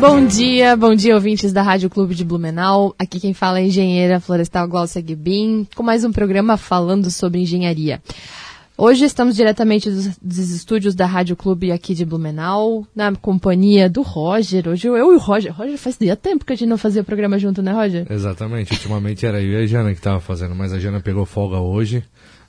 Bom dia, bom dia ouvintes da Rádio Clube de Blumenau. Aqui quem fala é a engenheira florestal Glaucia Guebin, com mais um programa falando sobre engenharia. Hoje estamos diretamente dos, dos, estúdios da Rádio Clube aqui de Blumenau, na companhia do Roger. Hoje eu, eu e o Roger. Roger, faz dia tempo que a gente não fazia programa junto, né, Roger? Exatamente. Ultimamente era eu e a Jana que estava fazendo, mas a Jana pegou folga hoje.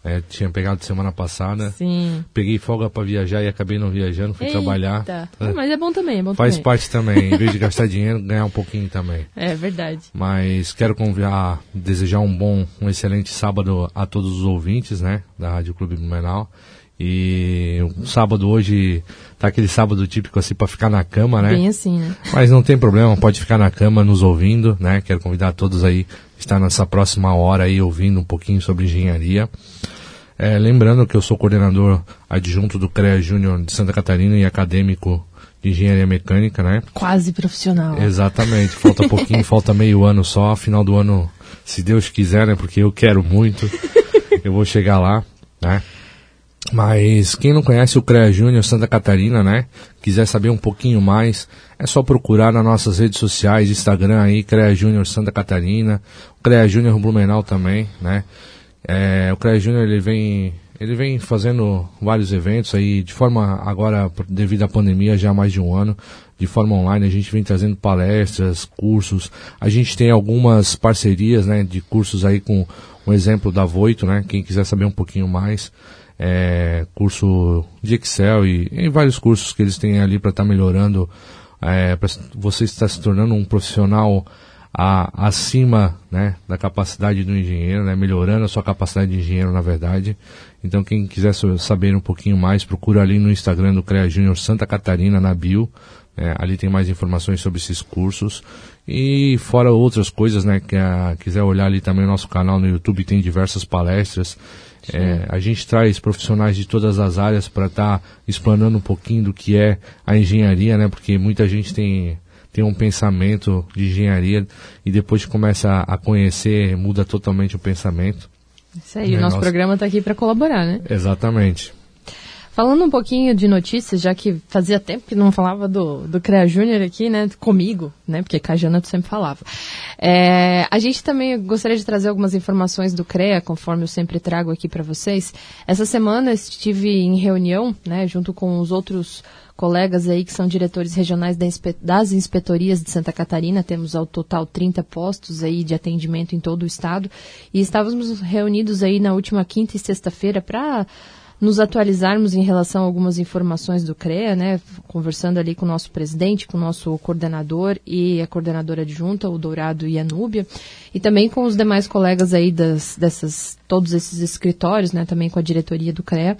É, tinha pegado semana passada. Sim. Peguei folga para viajar e acabei não viajando, fui Eita. trabalhar. Ah, mas é bom também, é bom Faz também. parte também, em vez de gastar dinheiro, ganhar um pouquinho também. É verdade. Mas quero convidar, desejar um bom, um excelente sábado a todos os ouvintes, né, da Rádio Clube Blumenau. E o sábado hoje tá aquele sábado típico assim para ficar na cama, né? Bem assim, né? Mas não tem problema, pode ficar na cama nos ouvindo, né? Quero convidar todos aí estar nessa próxima hora aí ouvindo um pouquinho sobre engenharia. É, lembrando que eu sou coordenador adjunto do CREA Júnior de Santa Catarina e acadêmico de engenharia mecânica, né? Quase profissional. Exatamente, falta pouquinho, falta meio ano só, final do ano, se Deus quiser, né? Porque eu quero muito, eu vou chegar lá, né? Mas quem não conhece o CREA Júnior Santa Catarina, né? Quiser saber um pouquinho mais, é só procurar nas nossas redes sociais, Instagram aí, CREA Júnior Santa Catarina, CREA Júnior Blumenau também, né? É, o CREA Júnior ele vem, ele vem fazendo vários eventos aí, de forma agora, devido à pandemia, já há mais de um ano, de forma online, a gente vem trazendo palestras, cursos, a gente tem algumas parcerias, né, de cursos aí com um exemplo da Voito, né, quem quiser saber um pouquinho mais, é, curso de Excel e, e, vários cursos que eles têm ali para estar tá melhorando, é, para você estar se tornando um profissional a, acima né, da capacidade do engenheiro, né, melhorando a sua capacidade de engenheiro, na verdade. Então, quem quiser saber um pouquinho mais, procura ali no Instagram do CREA Júnior Santa Catarina, na bio. É, ali tem mais informações sobre esses cursos. E fora outras coisas, né, que a, quiser olhar ali também o nosso canal no YouTube, tem diversas palestras. É, a gente traz profissionais de todas as áreas para estar tá explanando um pouquinho do que é a engenharia, né? Porque muita gente tem, tem um pensamento de engenharia e depois começa a conhecer, muda totalmente o pensamento. Isso aí, né? o nosso, nosso programa está aqui para colaborar, né? Exatamente. Falando um pouquinho de notícias, já que fazia tempo que não falava do, do CREA Júnior aqui, né, comigo, né, porque com a Jana tu sempre falava. É, a gente também gostaria de trazer algumas informações do CREA, conforme eu sempre trago aqui para vocês. Essa semana estive em reunião, né, junto com os outros colegas aí que são diretores regionais das inspetorias de Santa Catarina, temos ao total 30 postos aí de atendimento em todo o estado, e estávamos reunidos aí na última quinta e sexta-feira para nos atualizarmos em relação a algumas informações do CREA, né, conversando ali com o nosso presidente, com o nosso coordenador e a coordenadora adjunta, o Dourado e a Núbia, e também com os demais colegas aí das, dessas, todos esses escritórios, né, também com a diretoria do CREA.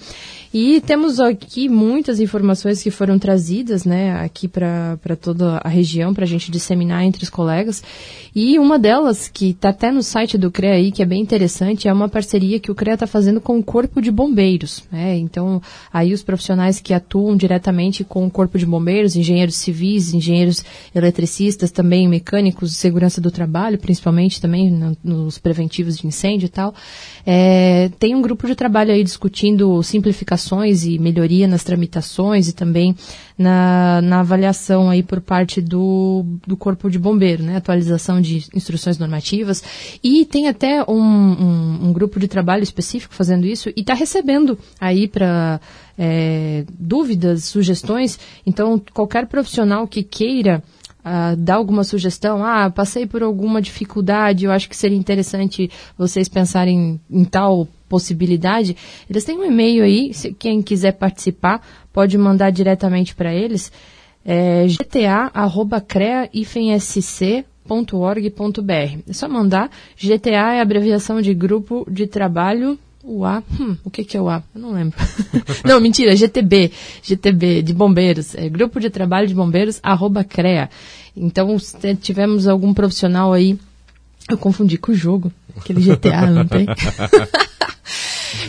E temos aqui muitas informações que foram trazidas, né, aqui para toda a região, para a gente disseminar entre os colegas. E uma delas, que está até no site do CREA aí, que é bem interessante, é uma parceria que o CREA está fazendo com o Corpo de Bombeiros. Né? Então, aí os profissionais que atuam diretamente com o Corpo de Bombeiros, engenheiros civis, engenheiros eletricistas, também mecânicos de segurança do trabalho, principalmente também no, nos preventivos de incêndio e tal, é, tem um grupo de trabalho aí discutindo simplificações e melhoria nas tramitações e também na, na avaliação aí por parte do, do Corpo de Bombeiro, né? Atualização de instruções normativas. E tem até um, um, um grupo de trabalho específico fazendo isso e está recebendo aí para é, dúvidas, sugestões. Então, qualquer profissional que queira uh, dar alguma sugestão, ah, passei por alguma dificuldade, eu acho que seria interessante vocês pensarem em tal possibilidade, eles têm um e-mail aí, se quem quiser participar pode mandar diretamente para eles, é gta.crea-sc.org.br. É só mandar. GTA é a abreviação de Grupo de Trabalho O A, hum, o que, que é o A? Eu não lembro. não, mentira, GTB, GTB de bombeiros, é Grupo de Trabalho de Bombeiros, arroba CREA. Então, se tivemos algum profissional aí, eu confundi com o jogo, aquele GTA, não tem?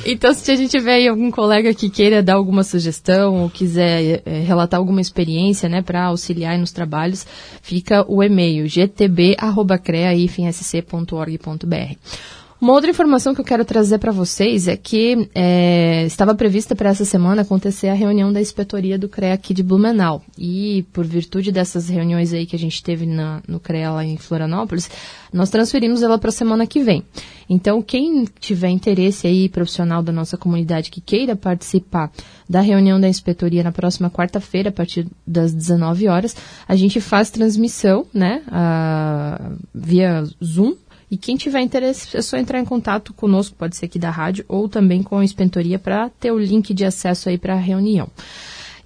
Então, se a gente tiver aí algum colega que queira dar alguma sugestão ou quiser é, relatar alguma experiência, né, para auxiliar nos trabalhos, fica o e-mail gtb@crea.org.br. Uma outra informação que eu quero trazer para vocês é que é, estava prevista para essa semana acontecer a reunião da inspetoria do CREA aqui de Blumenau. E por virtude dessas reuniões aí que a gente teve na, no CREA lá em Florianópolis, nós transferimos ela para a semana que vem. Então, quem tiver interesse aí, profissional da nossa comunidade que queira participar da reunião da inspetoria na próxima quarta-feira, a partir das 19 horas, a gente faz transmissão, né, a, via Zoom, e quem tiver interesse é só entrar em contato conosco, pode ser aqui da rádio ou também com a Inspentoria para ter o link de acesso aí para a reunião.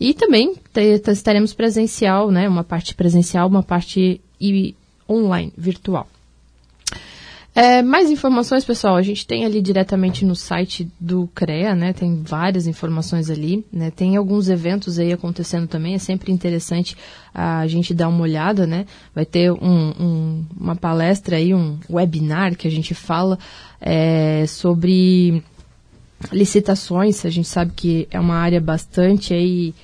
E também estaremos presencial, né, uma parte presencial, uma parte e online, virtual. É, mais informações, pessoal, a gente tem ali diretamente no site do CREA, né? Tem várias informações ali, né? Tem alguns eventos aí acontecendo também, é sempre interessante a gente dar uma olhada, né? Vai ter um, um, uma palestra aí, um webinar que a gente fala é, sobre licitações, a gente sabe que é uma área bastante aí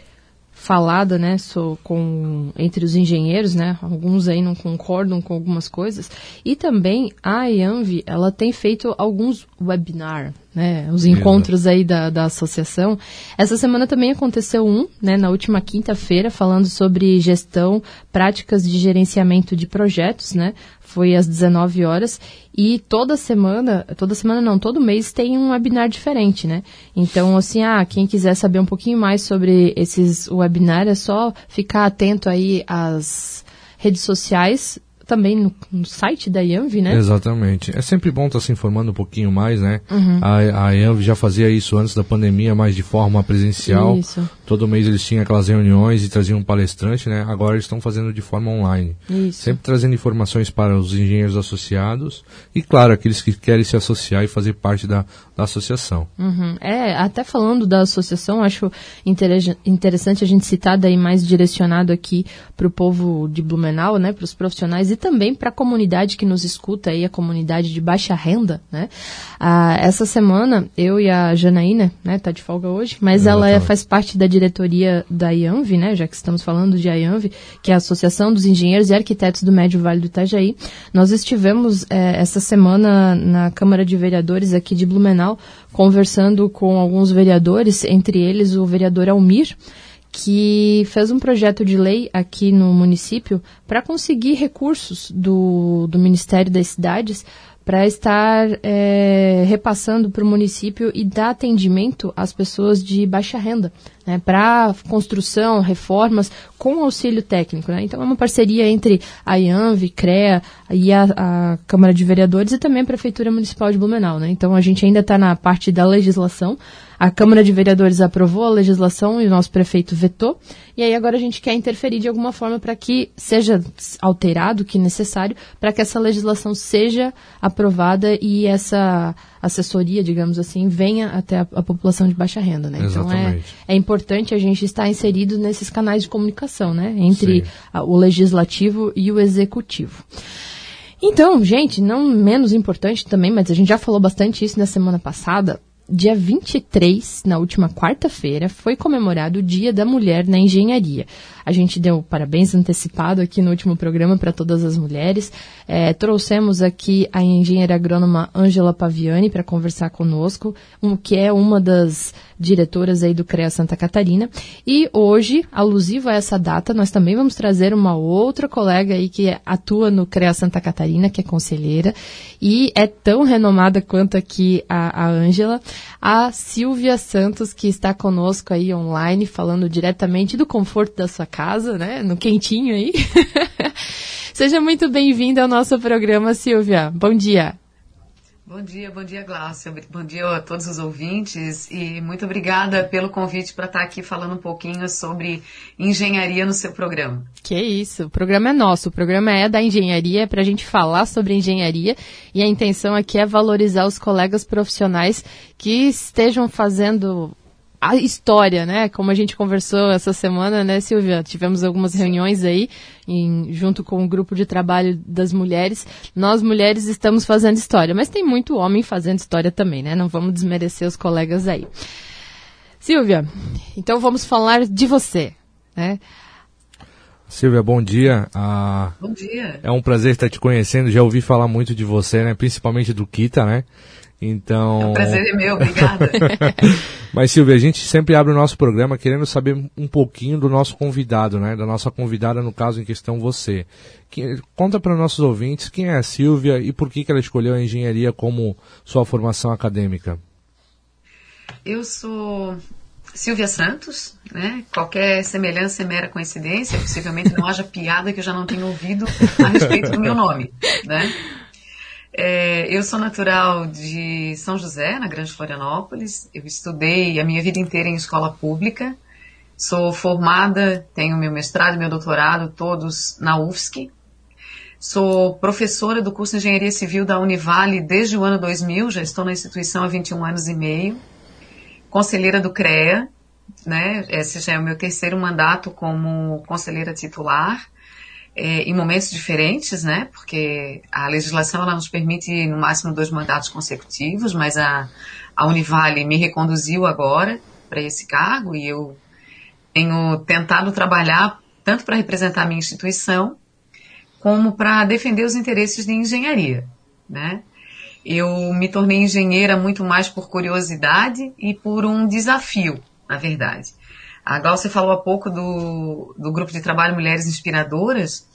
falada, né, so, com, entre os engenheiros, né, alguns aí não concordam com algumas coisas, e também a IANV, ela tem feito alguns webinars, né, os encontros aí da, da associação. Essa semana também aconteceu um, né, na última quinta-feira, falando sobre gestão, práticas de gerenciamento de projetos, né, foi às 19 horas e toda semana, toda semana não, todo mês tem um webinar diferente, né? Então, assim, ah, quem quiser saber um pouquinho mais sobre esses webinars, é só ficar atento aí às redes sociais também no, no, site da IANV, né? Exatamente. É sempre bom estar tá se informando um pouquinho mais, né? Uhum. A, a IANV já fazia isso antes da pandemia, mas de forma presencial. Isso. Todo mês eles tinham aquelas reuniões e traziam um palestrante, né? Agora eles estão fazendo de forma online. Isso. Sempre trazendo informações para os engenheiros associados e, claro, aqueles que querem se associar e fazer parte da, da associação. Uhum. É, até falando da associação, acho interessante a gente citar daí mais direcionado aqui para o povo de Blumenau, né? Para os profissionais e também para a comunidade que nos escuta aí, a comunidade de baixa renda, né? Ah, essa semana, eu e a Janaína, né, tá de folga hoje, mas ela é, faz parte da diretoria da IANV, né, já que estamos falando de IANV, que é a Associação dos Engenheiros e Arquitetos do Médio Vale do Itajaí. Nós estivemos é, essa semana na Câmara de Vereadores aqui de Blumenau, conversando com alguns vereadores, entre eles o vereador Almir, que fez um projeto de lei aqui no município para conseguir recursos do, do Ministério das Cidades para estar é, repassando para o município e dar atendimento às pessoas de baixa renda, né, para construção, reformas com auxílio técnico. Né? Então é uma parceria entre a IANV, CREA e a, a, Câmara de Vereadores e também a Prefeitura Municipal de Blumenau. Né? Então a gente ainda está na parte da legislação, a Câmara de Vereadores aprovou a legislação e o nosso prefeito vetou. E aí agora a gente quer interferir de alguma forma para que seja alterado o que necessário para que essa legislação seja aprovada e essa assessoria, digamos assim, venha até a, a população de baixa renda, né? Então é, é importante a gente estar inserido nesses canais de comunicação, né? Entre a, o legislativo e o executivo. Então, gente, não menos importante também, mas a gente já falou bastante isso na semana passada, dia 23, na última quarta-feira, foi comemorado o Dia da Mulher na Engenharia. A gente deu parabéns antecipado aqui no último programa para todas as mulheres. É, trouxemos aqui a engenheira agrônoma Ângela Paviani para conversar conosco, um, que é uma das diretoras aí do CREA Santa Catarina. E hoje, alusivo a essa data, nós também vamos trazer uma outra colega aí que atua no CREA Santa Catarina, que é conselheira, e é tão renomada quanto aqui a Ângela, a, a Silvia Santos, que está conosco aí online, falando diretamente do conforto da sua casa, né? No quentinho aí. Seja muito bem-vinda ao nosso programa, Silvia. Bom dia. Bom dia, bom dia, Glaucia. Bom dia a todos os ouvintes e muito obrigada pelo convite para estar aqui falando um pouquinho sobre engenharia no seu programa. Que isso, o programa é nosso, o programa é da engenharia, é para a gente falar sobre engenharia e a intenção aqui é valorizar os colegas profissionais que estejam fazendo a história, né? Como a gente conversou essa semana, né, Silvia? Tivemos algumas reuniões aí, em, junto com o grupo de trabalho das mulheres. Nós, mulheres, estamos fazendo história, mas tem muito homem fazendo história também, né? Não vamos desmerecer os colegas aí. Silvia, então vamos falar de você, né? Silvia, bom dia. Ah, bom dia. É um prazer estar te conhecendo. Já ouvi falar muito de você, né? Principalmente do Kita, né? Então. É um prazer é meu, obrigada. Mas Silvia, a gente sempre abre o nosso programa querendo saber um pouquinho do nosso convidado, né? Da nossa convidada, no caso em questão você. Que, conta para os nossos ouvintes quem é a Silvia e por que, que ela escolheu a engenharia como sua formação acadêmica. Eu sou Silvia Santos, né? Qualquer semelhança é mera coincidência, possivelmente não haja piada que eu já não tenha ouvido a respeito do meu nome, né? É, eu sou natural de São José, na Grande Florianópolis. Eu estudei a minha vida inteira em escola pública. Sou formada, tenho meu mestrado e meu doutorado todos na UFSC. Sou professora do curso de Engenharia Civil da Univale desde o ano 2000, já estou na instituição há 21 anos e meio. Conselheira do CREA, né? Esse já é o meu terceiro mandato como conselheira titular é, em momentos diferentes, né? Porque a legislação ela nos permite no máximo dois mandatos consecutivos, mas a, a Univale me reconduziu agora para esse cargo e eu tenho tentado trabalhar tanto para representar a minha instituição como para defender os interesses de engenharia, né? Eu me tornei engenheira muito mais por curiosidade e por um desafio, na verdade. A Gal, você falou há pouco do, do grupo de trabalho Mulheres Inspiradoras.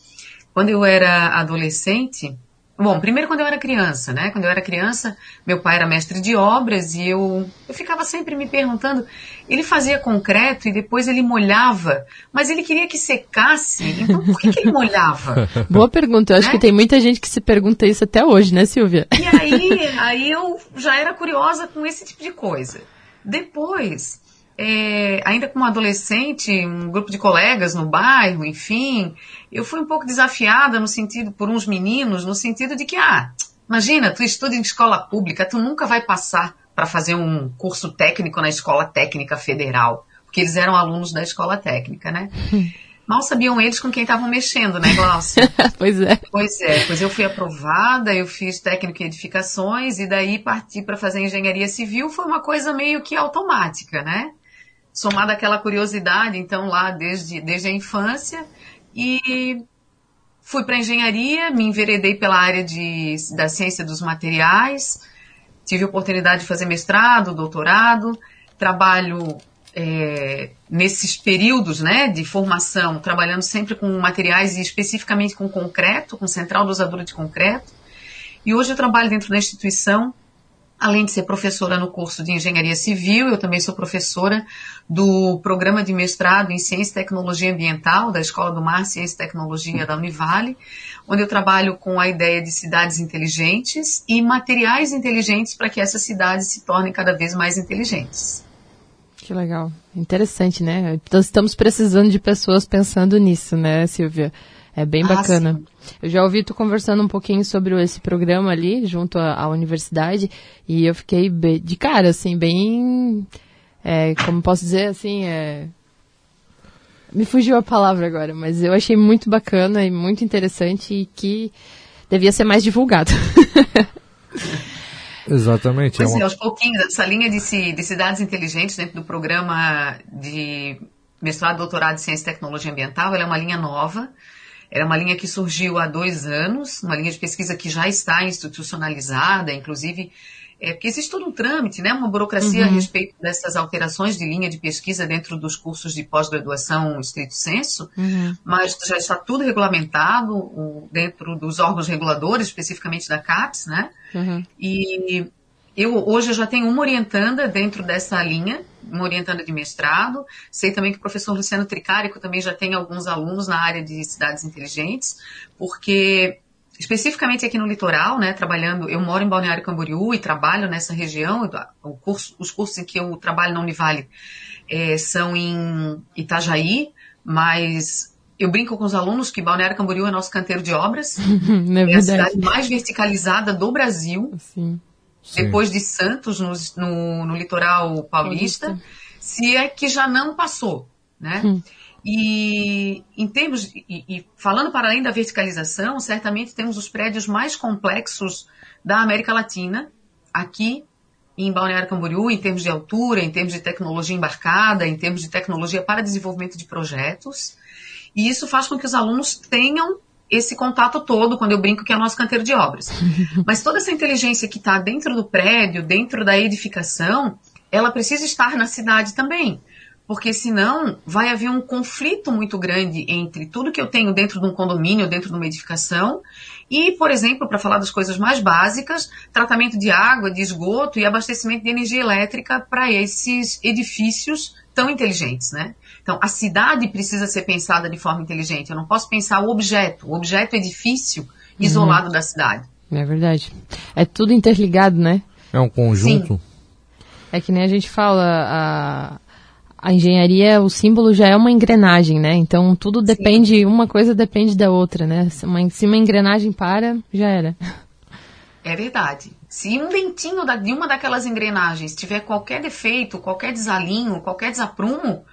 Quando eu era adolescente, Bom, primeiro quando eu era criança, né? Quando eu era criança, meu pai era mestre de obras e eu, eu ficava sempre me perguntando. Ele fazia concreto e depois ele molhava, mas ele queria que secasse, então por que, que ele molhava? Boa pergunta, eu acho né? que tem muita gente que se pergunta isso até hoje, né, Silvia? E aí, aí eu já era curiosa com esse tipo de coisa. Depois, é, ainda como adolescente, um grupo de colegas no bairro, enfim, eu fui um pouco desafiada no sentido, por uns meninos, no sentido de que, ah, imagina, tu estuda em escola pública, tu nunca vai passar para fazer um curso técnico na escola técnica federal, porque eles eram alunos da escola técnica, né? Mal sabiam eles com quem estavam mexendo, né, Glaucia? pois é. Pois é, pois eu fui aprovada, eu fiz técnico em edificações e daí parti para fazer engenharia civil, foi uma coisa meio que automática, né? Somada aquela curiosidade, então, lá desde, desde a infância. E fui para engenharia, me enveredei pela área de, da ciência dos materiais, tive oportunidade de fazer mestrado, doutorado, trabalho é, nesses períodos né, de formação, trabalhando sempre com materiais e especificamente com concreto, com central dosadora de concreto. E hoje eu trabalho dentro da instituição Além de ser professora no curso de Engenharia Civil, eu também sou professora do programa de mestrado em Ciência e Tecnologia Ambiental da Escola do Mar, Ciência e Tecnologia da Univale, onde eu trabalho com a ideia de cidades inteligentes e materiais inteligentes para que essas cidades se tornem cada vez mais inteligentes. Que legal. Interessante, né? Nós estamos precisando de pessoas pensando nisso, né, Silvia? É bem ah, bacana. Sim. Eu já ouvi tu conversando um pouquinho sobre esse programa ali, junto à, à universidade, e eu fiquei de cara, assim, bem. É, como posso dizer, assim, é, me fugiu a palavra agora, mas eu achei muito bacana e muito interessante e que devia ser mais divulgado. Exatamente. É pois é, uma... aos pouquinhos, essa linha de, de, cidades inteligentes dentro do programa de mestrado, doutorado em ciência e tecnologia ambiental, ela é uma linha nova. Era uma linha que surgiu há dois anos, uma linha de pesquisa que já está institucionalizada, inclusive, é, porque existe todo um trâmite, né, uma burocracia uhum. a respeito dessas alterações de linha de pesquisa dentro dos cursos de pós-graduação estrito senso, uhum. mas já está tudo regulamentado o, dentro dos órgãos reguladores, especificamente da CAPES, né, uhum. e eu hoje eu já tenho uma orientanda dentro dessa linha, uma orientanda de mestrado. Sei também que o professor Luciano Tricárico também já tem alguns alunos na área de cidades inteligentes, porque especificamente aqui no litoral, né, trabalhando, eu moro em Balneário Camboriú e trabalho nessa região, curso, os cursos em que eu trabalho na Univale é, são em Itajaí, mas eu brinco com os alunos que Balneário Camboriú é nosso canteiro de obras, é, é a cidade mais verticalizada do Brasil, Sim. Depois de Santos, no, no, no litoral paulista, paulista, se é que já não passou, né? Hum. E em termos e, e, falando para além da verticalização, certamente temos os prédios mais complexos da América Latina aqui em Balneário Camboriú, em termos de altura, em termos de tecnologia embarcada, em termos de tecnologia para desenvolvimento de projetos. E isso faz com que os alunos tenham esse contato todo, quando eu brinco que é o nosso canteiro de obras. Mas toda essa inteligência que está dentro do prédio, dentro da edificação, ela precisa estar na cidade também porque senão vai haver um conflito muito grande entre tudo que eu tenho dentro de um condomínio, dentro de uma edificação, e, por exemplo, para falar das coisas mais básicas, tratamento de água, de esgoto e abastecimento de energia elétrica para esses edifícios tão inteligentes, né? Então, a cidade precisa ser pensada de forma inteligente. Eu não posso pensar o objeto, o objeto edifício isolado uhum. da cidade. É verdade. É tudo interligado, né? É um conjunto. Sim. É que nem a gente fala, a, a engenharia, o símbolo já é uma engrenagem, né? Então tudo depende, Sim. uma coisa depende da outra, né? Se uma, se uma engrenagem para, já era. É verdade. Se um dentinho da, de uma daquelas engrenagens tiver qualquer defeito, qualquer desalinho, qualquer desaprumo,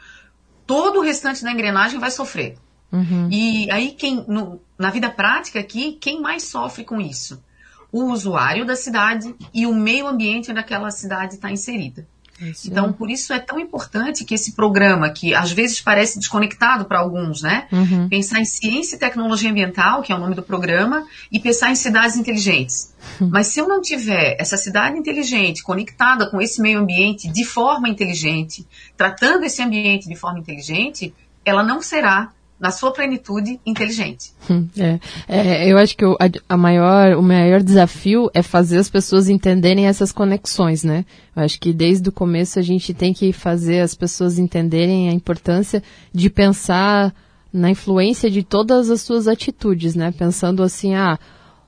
todo o restante da engrenagem vai sofrer. Uhum. E aí, quem, no, na vida prática aqui, quem mais sofre com isso? O usuário da cidade e o meio ambiente onde aquela cidade está inserida. Isso. Então, por isso é tão importante que esse programa, que às vezes parece desconectado para alguns, né? Uhum. Pensar em ciência e tecnologia ambiental, que é o nome do programa, e pensar em cidades inteligentes. Uhum. Mas se eu não tiver essa cidade inteligente conectada com esse meio ambiente de forma inteligente, tratando esse ambiente de forma inteligente, ela não será na sua plenitude inteligente. Hum, é, é, eu acho que o, a, maior, o maior desafio é fazer as pessoas entenderem essas conexões, né? Eu acho que desde o começo a gente tem que fazer as pessoas entenderem a importância de pensar na influência de todas as suas atitudes, né? Pensando assim, ah,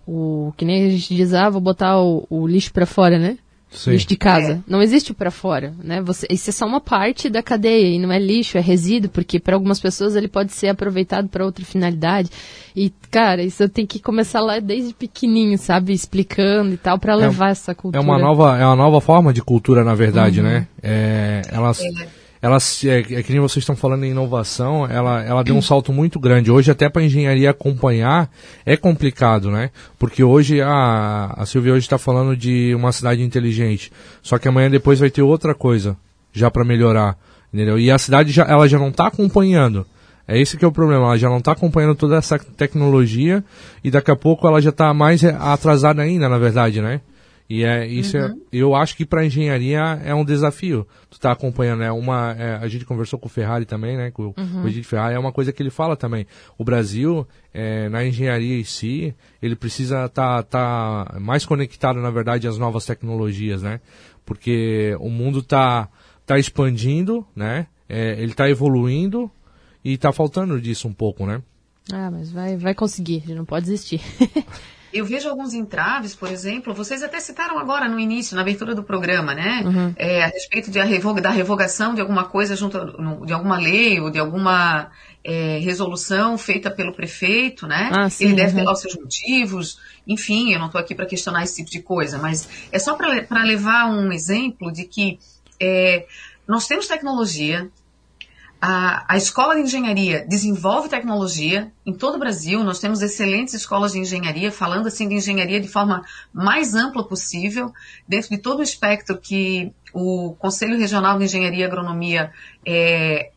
o que nem a gente diz, ah, vou botar o, o lixo para fora, né? Sim. lixo de casa. É. Não existe para fora, né? Você, isso é só uma parte da cadeia e não é lixo, é resíduo, porque para algumas pessoas ele pode ser aproveitado para outra finalidade. E, cara, isso eu tenho que começar lá desde pequenininho, sabe? Explicando e tal, para é levar é, essa cultura. É uma nova, é uma nova forma de cultura, na verdade, uhum. né? É, elas... É ela é, é que nem vocês estão falando em inovação, ela, ela deu um salto muito grande. Hoje até para a engenharia acompanhar é complicado, né? Porque hoje a, a Silvia hoje está falando de uma cidade inteligente, só que amanhã depois vai ter outra coisa já para melhorar, entendeu? E a cidade já, ela já não está acompanhando. É esse que é o problema, ela já não está acompanhando toda essa tecnologia e daqui a pouco ela já está mais atrasada ainda, na verdade, né? E é isso é, uhum. é, eu acho que para engenharia é um desafio. Tu tá acompanhando, é uma é, a gente conversou com o Ferrari também, né, com, uhum. o Edith Ferrari, é uma coisa que ele fala também. O Brasil é, na engenharia em si, ele precisa estar tá, tá mais conectado, na verdade, às novas tecnologias, né? Porque o mundo tá tá expandindo, né? É, ele está evoluindo e está faltando disso um pouco, né? Ah, mas vai, vai conseguir, ele não pode desistir. eu vejo alguns entraves, por exemplo, vocês até citaram agora no início, na abertura do programa, né? Uhum. É, a respeito de a revoga, da revogação de alguma coisa junto de alguma lei ou de alguma é, resolução feita pelo prefeito, né? Ah, sim, Ele deve uhum. ter lá os seus motivos, enfim, eu não estou aqui para questionar esse tipo de coisa, mas é só para levar um exemplo de que é, nós temos tecnologia, a, a escola de engenharia desenvolve tecnologia em todo o Brasil. Nós temos excelentes escolas de engenharia, falando assim de engenharia de forma mais ampla possível, dentro de todo o espectro que o Conselho Regional de Engenharia e Agronomia é,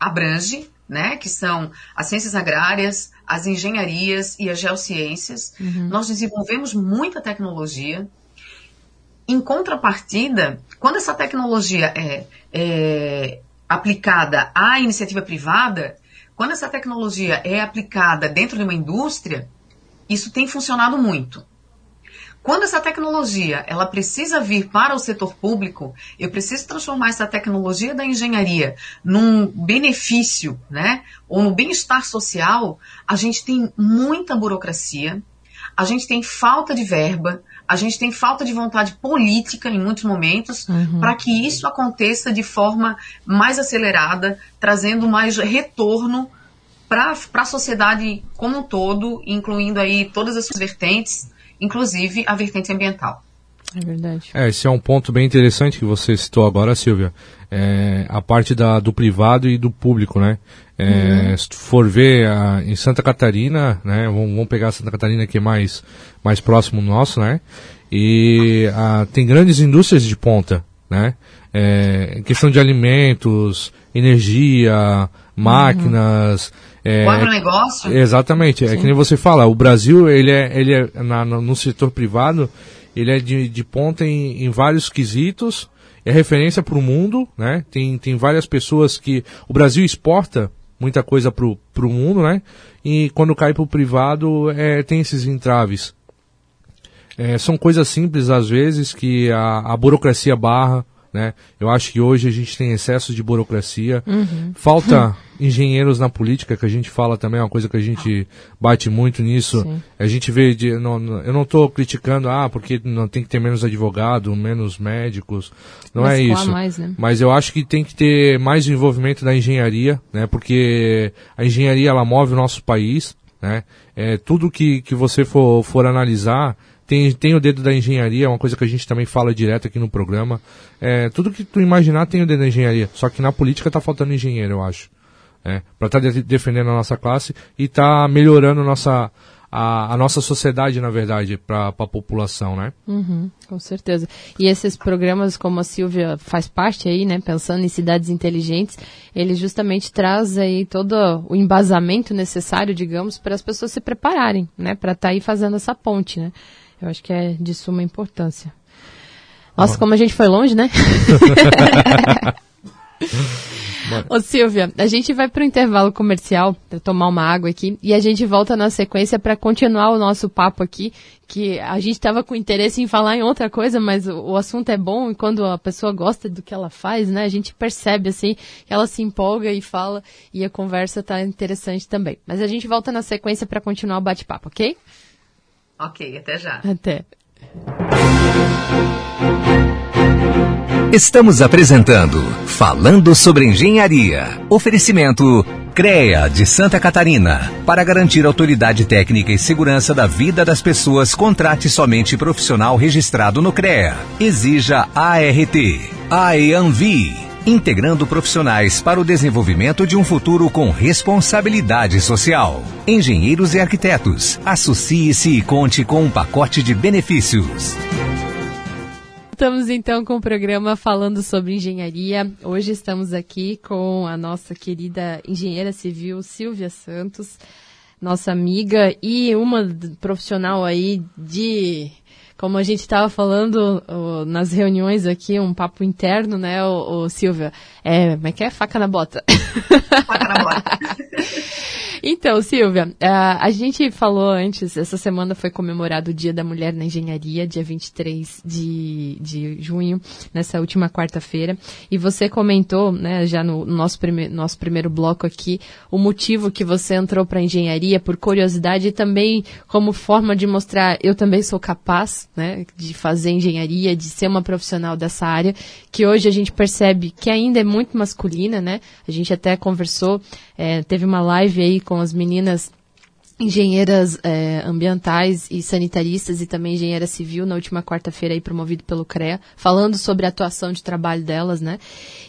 abrange, né, que são as ciências agrárias, as engenharias e as geociências. Uhum. Nós desenvolvemos muita tecnologia. Em contrapartida, quando essa tecnologia é, é aplicada à iniciativa privada, quando essa tecnologia é aplicada dentro de uma indústria, isso tem funcionado muito. Quando essa tecnologia ela precisa vir para o setor público, eu preciso transformar essa tecnologia da engenharia num benefício, né, ou no bem-estar social, a gente tem muita burocracia, a gente tem falta de verba, a gente tem falta de vontade política em muitos momentos uhum. para que isso aconteça de forma mais acelerada, trazendo mais retorno para a sociedade como um todo, incluindo aí todas as vertentes, inclusive a vertente ambiental. É verdade. É, esse é um ponto bem interessante que você citou agora, Silvia. É, a parte da, do privado e do público, né? É, uhum. Se tu for ver a, em Santa Catarina, né? Vamos, vamos, pegar Santa Catarina que é mais, mais próximo nosso, né? E a, tem grandes indústrias de ponta, né? É, questão de alimentos, energia, máquinas. Uhum. É, o agronegócio? Exatamente. Sim. É que nem você fala, o Brasil, ele é, ele é na, no setor privado, ele é de, de ponta em, em vários quesitos, é referência para o mundo, né? Tem, tem várias pessoas que. O Brasil exporta muita coisa para o mundo, né? E quando cai para o privado, é, tem esses entraves. É, são coisas simples, às vezes, que a, a burocracia barra, né? Eu acho que hoje a gente tem excesso de burocracia. Uhum. Falta engenheiros na política, que a gente fala também, é uma coisa que a gente bate muito nisso. Sim. A gente vê, de, não, eu não estou criticando, ah, porque não tem que ter menos advogado, menos médicos. Não Mas é isso. Mais, né? Mas eu acho que tem que ter mais envolvimento da engenharia, né? Porque a engenharia ela move o nosso país, né? É, tudo que, que você for, for analisar, tem, tem o dedo da engenharia, é uma coisa que a gente também fala direto aqui no programa. É, tudo que tu imaginar tem o dedo da engenharia. Só que na política está faltando engenheiro, eu acho. É, para estar tá de defendendo a nossa classe e tá melhorando nossa, a, a, nossa sociedade, na verdade, para a população, né? Uhum, com certeza. E esses programas, como a Silvia faz parte aí, né, pensando em cidades inteligentes, ele justamente traz aí todo o embasamento necessário, digamos, para as pessoas se prepararem, né, para estar tá aí fazendo essa ponte, né? Eu acho que é de suma importância. Nossa, como a gente foi longe, né? Ô Silvia, a gente vai para o intervalo comercial para tomar uma água aqui e a gente volta na sequência para continuar o nosso papo aqui, que a gente estava com interesse em falar em outra coisa, mas o, o, assunto é bom e quando a pessoa gosta do que ela faz, né, a gente percebe assim, que ela se empolga e fala e a conversa está interessante também. Mas a gente volta na sequência para continuar o bate-papo, ok? Ok, até já. Até. Estamos apresentando Falando sobre Engenharia. Oferecimento CREA de Santa Catarina. Para garantir autoridade técnica e segurança da vida das pessoas, contrate somente profissional registrado no CREA. Exija ART. AEANVI integrando profissionais para o desenvolvimento de um futuro com responsabilidade social. Engenheiros e arquitetos, associe-se e conte com um pacote de benefícios. Estamos então com o programa falando sobre engenharia. Hoje estamos aqui com a nossa querida engenheira civil Silvia Santos, nossa amiga e uma profissional aí de como a gente estava falando nas reuniões aqui, um papo interno, né, o, o Silvia? É, como é que é? Faca na bota. Faca na bota. Então, Silvia, uh, a gente falou antes, essa semana foi comemorado o Dia da Mulher na Engenharia, dia 23 de, de junho, nessa última quarta-feira. E você comentou, né, já no nosso, prime nosso primeiro bloco aqui, o motivo que você entrou para engenharia por curiosidade e também como forma de mostrar eu também sou capaz, né, de fazer engenharia, de ser uma profissional dessa área, que hoje a gente percebe que ainda é muito masculina, né? A gente até conversou, é, teve uma live aí com as meninas engenheiras é, ambientais e sanitaristas e também engenheira civil na última quarta-feira aí promovido pelo CREA, falando sobre a atuação de trabalho delas, né?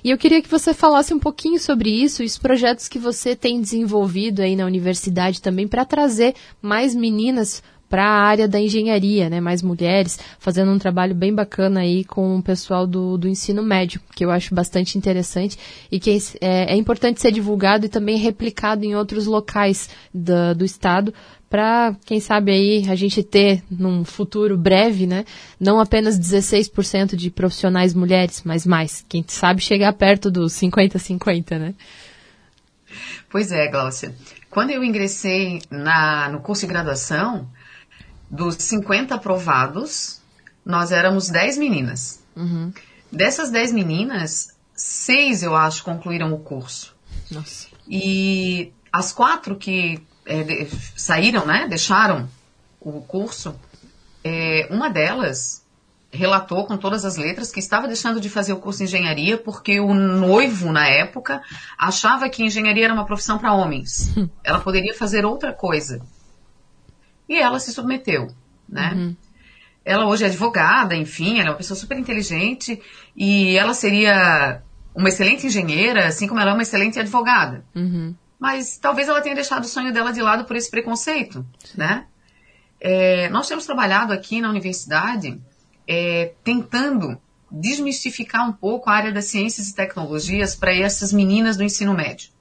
E eu queria que você falasse um pouquinho sobre isso e os projetos que você tem desenvolvido aí na universidade também para trazer mais meninas para a área da engenharia, né? Mais mulheres, fazendo um trabalho bem bacana aí com o pessoal do, do ensino médio, que eu acho bastante interessante e que é, é importante ser divulgado e também replicado em outros locais do, do estado para, quem sabe aí, a gente ter num futuro breve, né, não apenas 16% de profissionais mulheres, mas mais. Quem sabe chegar perto dos 50-50, né? Pois é, Glaucia. Quando eu ingressei na, no curso de graduação, dos 50 aprovados, nós éramos 10 meninas. Uhum. Dessas 10 meninas, seis, eu acho, concluíram o curso. Nossa. E as quatro que é, de, saíram, né, deixaram o curso, é, uma delas relatou com todas as letras que estava deixando de fazer o curso de engenharia porque o noivo, na época, achava que engenharia era uma profissão para homens. Ela poderia fazer outra coisa. E ela se submeteu, né? Uhum. Ela hoje é advogada, enfim, ela é uma pessoa super inteligente e ela seria uma excelente engenheira, assim como ela é uma excelente advogada. Uhum. Mas talvez ela tenha deixado o sonho dela de lado por esse preconceito, Sim. né? É, nós temos trabalhado aqui na universidade é, tentando desmistificar um pouco a área das ciências e tecnologias para essas meninas do ensino médio.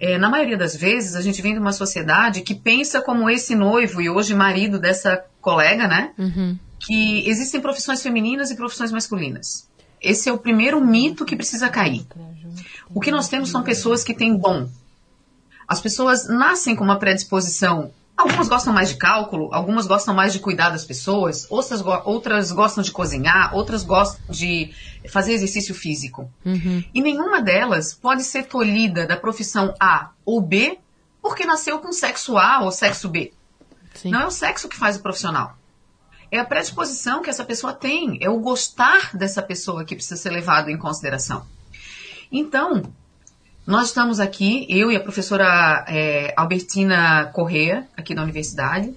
É, na maioria das vezes, a gente vem de uma sociedade que pensa como esse noivo e hoje marido dessa colega, né? Uhum. Que existem profissões femininas e profissões masculinas. Esse é o primeiro mito que precisa cair. O que nós temos são pessoas que têm dom. As pessoas nascem com uma predisposição Algumas gostam mais de cálculo, algumas gostam mais de cuidar das pessoas, outras, outras gostam de cozinhar, outras gostam de fazer exercício físico. Uhum. E nenhuma delas pode ser tolhida da profissão A ou B porque nasceu com sexo A ou sexo B. Sim. Não é o sexo que faz o profissional. É a predisposição que essa pessoa tem, é o gostar dessa pessoa que precisa ser levado em consideração. Então, nós estamos aqui, eu e a professora é, Albertina Correa, aqui da universidade.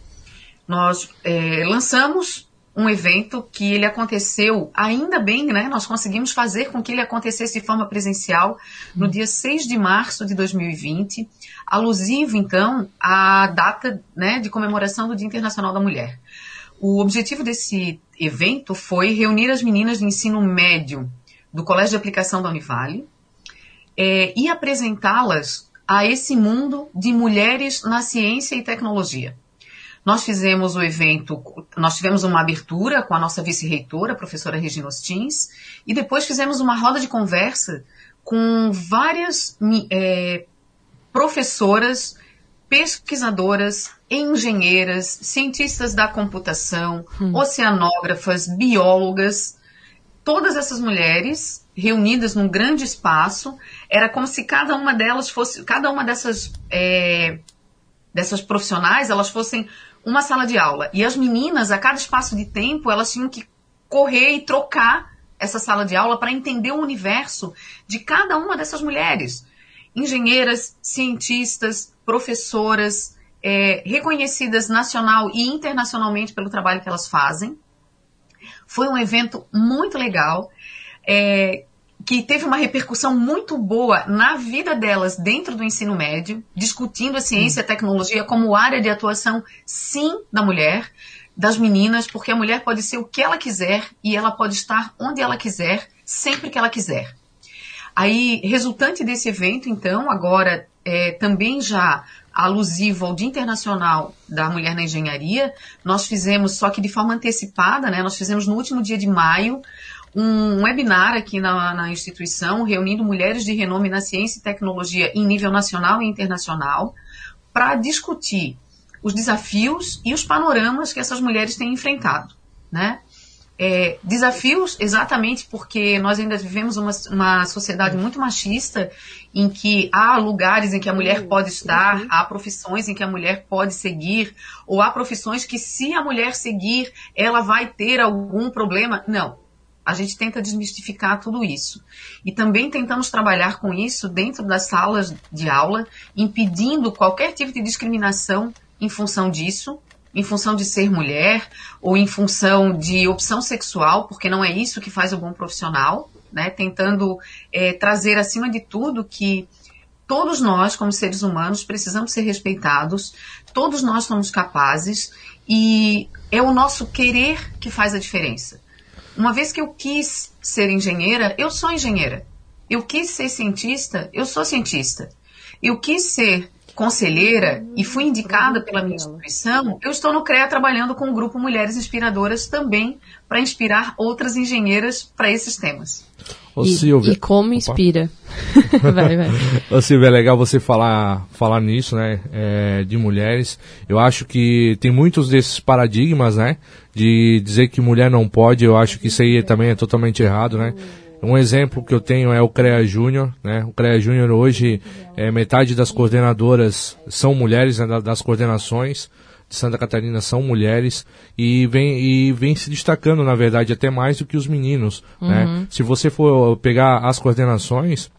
Nós é, lançamos um evento que ele aconteceu, ainda bem, né? Nós conseguimos fazer com que ele acontecesse de forma presencial no dia 6 de março de 2020, alusivo, então, à data né, de comemoração do Dia Internacional da Mulher. O objetivo desse evento foi reunir as meninas de ensino médio do Colégio de Aplicação da Univale, é, e apresentá-las a esse mundo de mulheres na ciência e tecnologia. Nós fizemos o evento, nós tivemos uma abertura com a nossa vice-reitora, a professora Regina Ostins, e depois fizemos uma roda de conversa com várias é, professoras, pesquisadoras, engenheiras, cientistas da computação, hum. oceanógrafas, biólogas, todas essas mulheres reunidas num grande espaço. Era como se cada uma delas fosse, cada uma dessas, é, dessas profissionais, elas fossem uma sala de aula. E as meninas, a cada espaço de tempo, elas tinham que correr e trocar essa sala de aula para entender o universo de cada uma dessas mulheres. Engenheiras, cientistas, professoras, é, reconhecidas nacional e internacionalmente pelo trabalho que elas fazem. Foi um evento muito legal é, que teve uma repercussão muito boa na vida delas dentro do ensino médio, discutindo a ciência e a tecnologia como área de atuação, sim, da mulher, das meninas, porque a mulher pode ser o que ela quiser e ela pode estar onde ela quiser, sempre que ela quiser. Aí, resultante desse evento, então, agora é, também já alusivo ao Dia Internacional da Mulher na Engenharia, nós fizemos, só que de forma antecipada, né? Nós fizemos no último dia de maio, um webinar aqui na, na, instituição, reunindo mulheres de renome na ciência e tecnologia em nível nacional e internacional, para discutir os desafios e os panoramas que essas mulheres têm enfrentado. Né? É, desafios exatamente porque nós ainda vivemos uma, uma sociedade muito machista em que há lugares em que a mulher pode estar, há profissões em que a mulher pode seguir, ou há profissões que se a mulher seguir, ela vai ter algum problema. Não, a gente tenta desmistificar tudo isso. E também tentamos trabalhar com isso dentro das salas de aula, impedindo qualquer tipo de discriminação em função disso, em função de ser mulher ou em função de opção sexual, porque não é isso que faz o bom profissional, né? Tentando é, trazer acima de tudo que todos nós, como seres humanos, precisamos ser respeitados, todos nós somos capazes e é o nosso querer que faz a diferença. Uma vez que eu quis ser engenheira, eu sou engenheira. Eu quis ser cientista, eu sou cientista. Eu quis ser conselheira e fui indicada pela minha instituição, eu estou no CREA trabalhando com o grupo Mulheres Inspiradoras também para inspirar outras engenheiras para esses temas. Ô, e, Silvia. e como inspira. vai, vai. Ô, Silvia, é legal você falar, falar nisso, né? É, de mulheres. Eu acho que tem muitos desses paradigmas, né? De dizer que mulher não pode, eu acho que isso aí também é totalmente errado, né? Um exemplo que eu tenho é o CREA Júnior, né? O CREA Júnior hoje, é, metade das coordenadoras são mulheres né, das coordenações. de Santa Catarina são mulheres e vem, e vem se destacando, na verdade, até mais do que os meninos. Né? Se você for pegar as coordenações,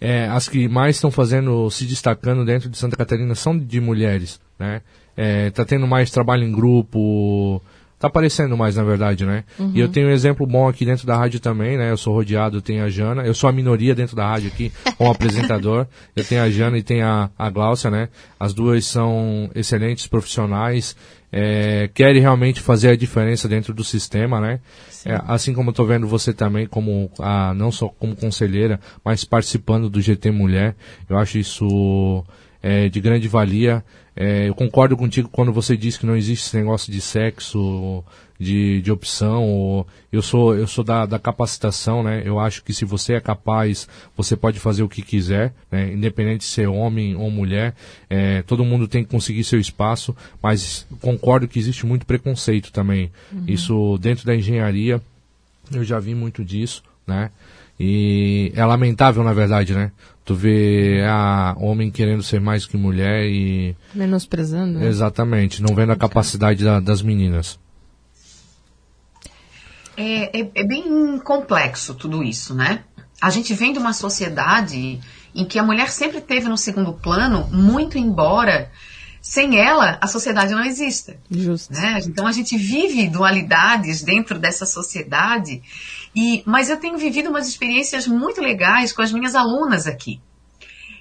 é, as que mais estão fazendo, se destacando dentro de Santa Catarina são de mulheres, né? É, tá tendo mais trabalho em grupo, tá aparecendo mais, na verdade, né? E eu tenho um exemplo bom aqui dentro da rádio também, né? Eu sou rodeado, tenho a Jana, eu sou a minoria dentro da rádio aqui, como apresentador. Eu tenho a Jana e tenho a, a Gláucia, né? As duas são excelentes profissionais, é, querem realmente fazer a diferença dentro do sistema, né? É, assim como eu tô vendo você também como a, não só como conselheira, mas participando do GT Mulher, eu acho isso é, de grande valia. É, eu concordo contigo quando você diz que não existe esse negócio de sexo, de, de opção. Ou, eu sou eu sou da, da capacitação, né? Eu acho que se você é capaz, você pode fazer o que quiser, né? Independente de ser homem ou mulher. É, todo mundo tem que conseguir seu espaço, mas concordo que existe muito preconceito também. Isso dentro da engenharia, eu já vi muito disso, né? E é lamentável, na verdade, né? Tu vê a homem querendo ser mais que mulher e. Menosprezando. né? Exatamente, não vendo a capacidade da- das meninas. É, é- é bem complexo tudo isso, né? A gente vem de uma sociedade em que a mulher sempre teve no segundo plano, muito embora sem ela a sociedade não exista. Justo. né? Então a gente vive dualidades dentro dessa sociedade e mas eu tenho vivido umas experiências muito legais com as minhas alunas aqui.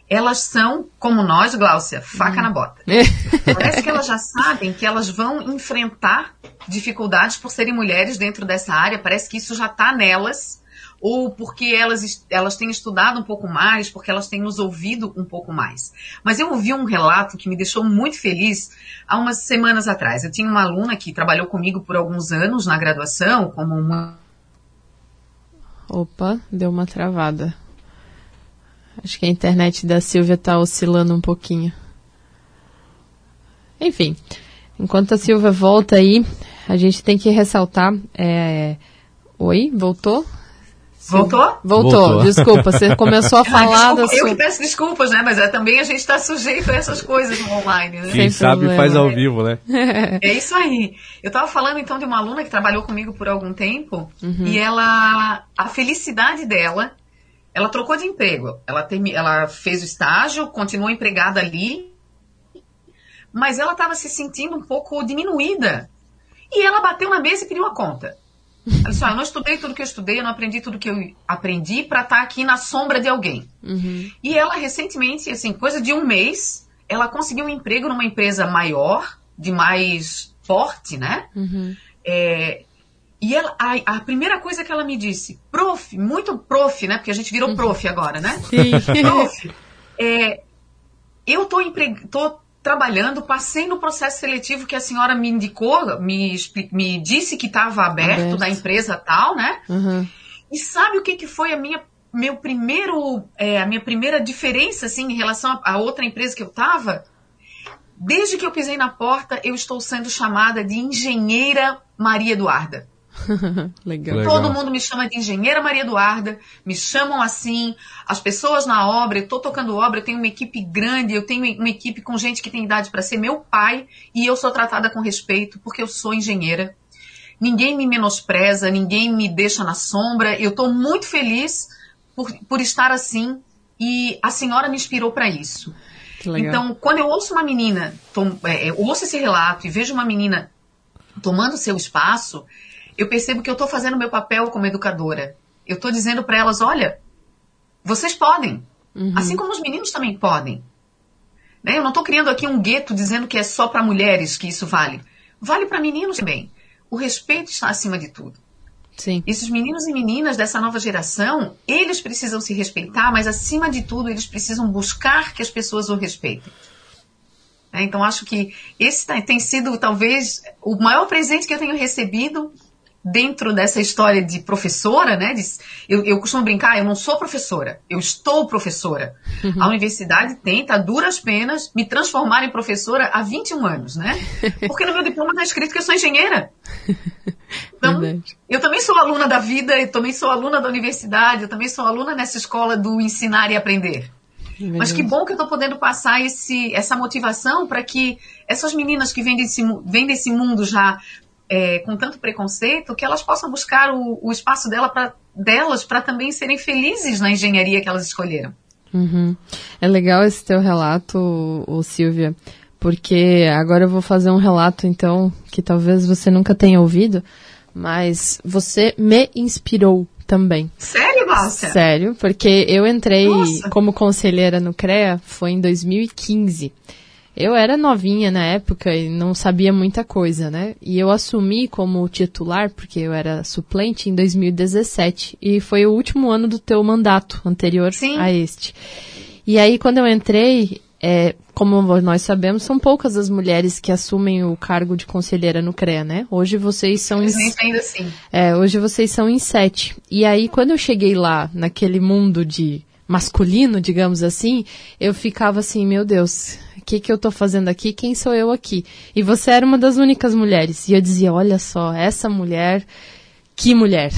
Elas são, como nós, Gláucia, faca na bota. Parece que elas já sabem que elas vão enfrentar dificuldades por serem mulheres dentro dessa área. Parece que isso já está nelas. Ou porque elas, elas têm estudado um pouco mais, porque elas têm nos ouvido um pouco mais. Mas eu ouvi um relato que me deixou muito feliz há umas semanas atrás. Eu tinha uma aluna que trabalhou comigo por alguns anos na graduação, como uma Opa, deu uma travada. Acho que a internet da Silvia tá oscilando um pouquinho. Enfim, enquanto a Silvia volta aí, a gente tem que ressaltar. é, Oi, voltou? Voltou? Voltou, Voltou. desculpa, você começou a Ah, falar da desculpa, eu sua. que peço desculpas, né? Mas é, também a gente está sujeito a essas coisas no online, né? Sem Quem sabe problema. faz ao vivo, né? É isso aí. Eu estava falando então de uma aluna que trabalhou comigo por algum tempo e ela, a felicidade dela, ela trocou de emprego. Ela, termi, ela fez o estágio, continuou empregada ali, mas ela estava se sentindo um pouco diminuída. E ela bateu na mesa e pediu a conta. Ela disse, ah, eu não estudei tudo que eu estudei, eu não aprendi tudo que eu aprendi para estar aqui na sombra de alguém. Uhum. E ela recentemente, assim, coisa de um mês, ela conseguiu um emprego numa empresa maior, de mais porte, né? Uhum. É, e ela, a, a primeira coisa que ela me disse, prof, muito prof, né? Porque a gente virou prof agora, né? Sim. Prof, é, eu tô, empre... tô trabalhando, passei no processo seletivo que a senhora me indicou, me, me disse que estava aberto, Aberto. da empresa tal, né? Uhum. E sabe o que, que foi a minha, meu primeiro, é, a minha primeira diferença assim, em relação a, a outra empresa que eu estava? Desde que eu pisei na porta, eu estou sendo chamada de engenheira Maria Eduarda. Legal. Legal. Todo mundo me chama de engenheira Maria Eduarda, me chamam assim. As pessoas na obra, eu estou tocando obra, eu tenho uma equipe grande, eu tenho uma equipe com gente que tem idade para ser meu pai e eu sou tratada com respeito porque eu sou engenheira. Ninguém me menospreza, ninguém me deixa na sombra. Eu estou muito feliz por, por estar assim e a senhora me inspirou para isso. Que legal. Então, quando eu ouço uma menina, tom- é, eu ouço esse relato e vejo uma menina tomando seu espaço, eu percebo que eu estou fazendo meu papel como educadora. Eu estou dizendo para elas, olha, vocês podem, Uhum. assim como os meninos também podem. Né? Eu não estou criando aqui um gueto dizendo que é só para mulheres que isso vale. Vale para meninos também. O respeito está acima de tudo. Sim. Esses meninos e meninas dessa nova geração, eles precisam se respeitar, mas acima de tudo, eles precisam buscar que as pessoas o respeitem. Né? Então, acho que esse tá- tem sido, talvez, o maior presente que eu tenho recebido dentro dessa história de professora, né? De- eu, eu costumo brincar, eu não sou professora, eu estou professora. A universidade tenta, a duras penas, me transformar em professora há 21 anos, né? Porque no meu diploma está escrito que eu sou engenheira. Então, Verdade. eu também sou aluna da vida, eu também sou aluna da universidade, eu também sou aluna nessa escola do ensinar e aprender. Mas que bom que eu estou podendo passar esse, essa motivação para que essas meninas que vêm desse, vêm desse mundo já é, com tanto preconceito, que elas possam buscar o, o espaço dela pra, delas para também serem felizes na engenharia que elas escolheram. Uhum. É legal esse teu relato, o Silvia, porque agora eu vou fazer um relato, então, que talvez você nunca tenha ouvido, mas você me inspirou também. Sério, Márcia? Sério, porque eu entrei Nossa. como conselheira no CREA foi em 2015. Eu era novinha na época e não sabia muita coisa, né? E eu assumi como titular, porque eu era suplente, em 2017. E foi o último ano do teu mandato anterior Sim. a este. E aí, quando eu entrei, é, como nós sabemos, são poucas as mulheres que assumem o cargo de conselheira no CREA, né? Hoje vocês são em, assim. É, hoje vocês são em sete. E aí, quando eu cheguei lá, naquele mundo de masculino, digamos assim, eu ficava assim, meu Deus, o que, que eu tô fazendo aqui? Quem sou eu aqui? E você era uma das únicas mulheres. E eu dizia, olha só, essa mulher que mulher.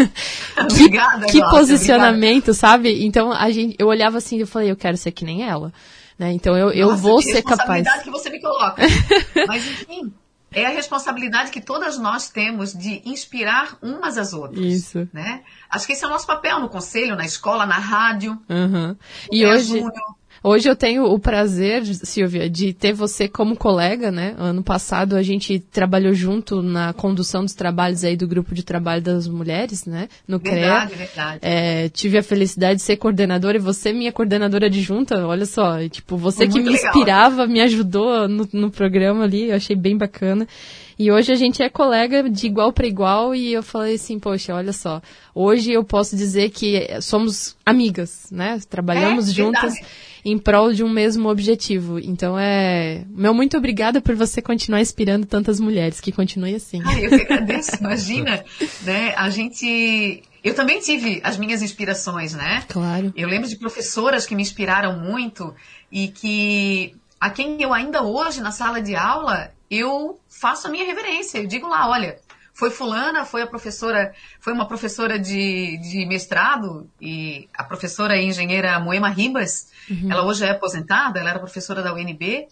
Obrigada, que, que posicionamento, obrigada. sabe? Então a gente, eu olhava assim e falei, eu quero ser que nem ela. Né? Então eu, eu vou ser capaz. que você me coloca. Mas enfim, é a responsabilidade que todas nós temos de inspirar umas às outras. Isso. Né? Acho que esse é o nosso papel no conselho, na escola, na rádio. Uhum. E hoje. Júnior. Hoje eu tenho o prazer, Silvia, de ter você como colega, né? Ano passado a gente trabalhou junto na condução dos trabalhos aí do grupo de trabalho das mulheres, né? No verdade, CREA. Verdade, é, tive a felicidade de ser coordenadora e você minha coordenadora adjunta, olha só, tipo, você que me legal. inspirava, me ajudou no, no programa ali, eu achei bem bacana. E hoje a gente é colega de igual para igual e eu falei assim, poxa, olha só, hoje eu posso dizer que somos amigas, né? Trabalhamos é, juntas. Verdade em prol de um mesmo objetivo. Então é. Meu muito obrigada por você continuar inspirando tantas mulheres. Que continue assim. Ai, eu que agradeço, imagina. né? A gente. Eu também tive as minhas inspirações, né? Claro. Eu lembro de professoras que me inspiraram muito e que a quem eu ainda hoje na sala de aula eu faço a minha reverência. Eu digo lá, olha, foi fulana, foi a professora, foi uma professora de, de mestrado e a professora engenheira Moema Ribas, uhum. ela hoje é aposentada, ela era professora da UNB,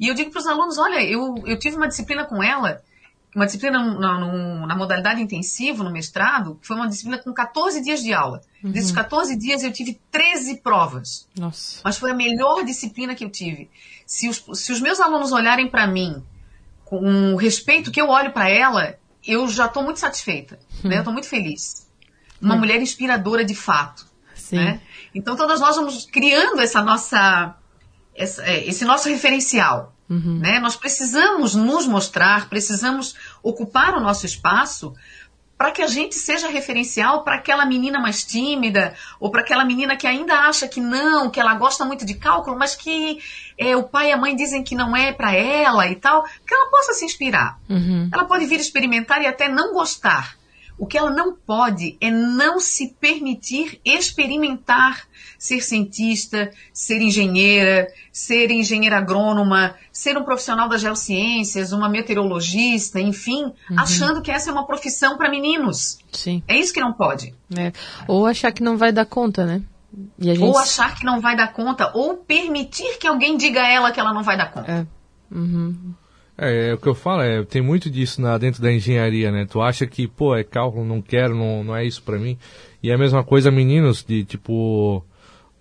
e eu digo para os alunos, olha, eu, eu tive uma disciplina com ela, uma disciplina na, na, na, modalidade intensivo, no mestrado, foi uma disciplina com 14 dias de aula. Uhum. Desses 14 dias eu tive 13 provas. Nossa. Mas foi a melhor disciplina que eu tive. Se os, se os meus alunos olharem para mim com o respeito que eu olho para ela, eu já estou muito satisfeita, hum. né? Eu estou muito feliz. Uma hum. mulher inspiradora de fato, Sim. né? Então todas nós vamos criando essa nossa, essa, é, esse nosso referencial, uhum. né? Nós precisamos nos mostrar, precisamos ocupar o nosso espaço para que a gente seja referencial para aquela menina mais tímida ou para aquela menina que ainda acha que não, que ela gosta muito de cálculo, mas que é, o pai e a mãe dizem que não é para ela e tal, que ela possa se inspirar. Uhum. Ela pode vir experimentar e até não gostar. O que ela não pode é não se permitir experimentar ser cientista, ser engenheira, ser engenheira agrônoma, ser um profissional das geociências, uma meteorologista, enfim, uhum. achando que essa é uma profissão para meninos. Sim. É isso que não pode. É. Ou achar que não vai dar conta, né? Gente... Ou achar que não vai dar conta, ou permitir que alguém diga a ela que ela não vai dar conta. É. Uhum. É, é, o que eu falo, é, tem muito disso na, dentro da engenharia, né? Tu acha que, pô, é cálculo, não quero, não, não é isso para mim. E é a mesma coisa meninos de, tipo,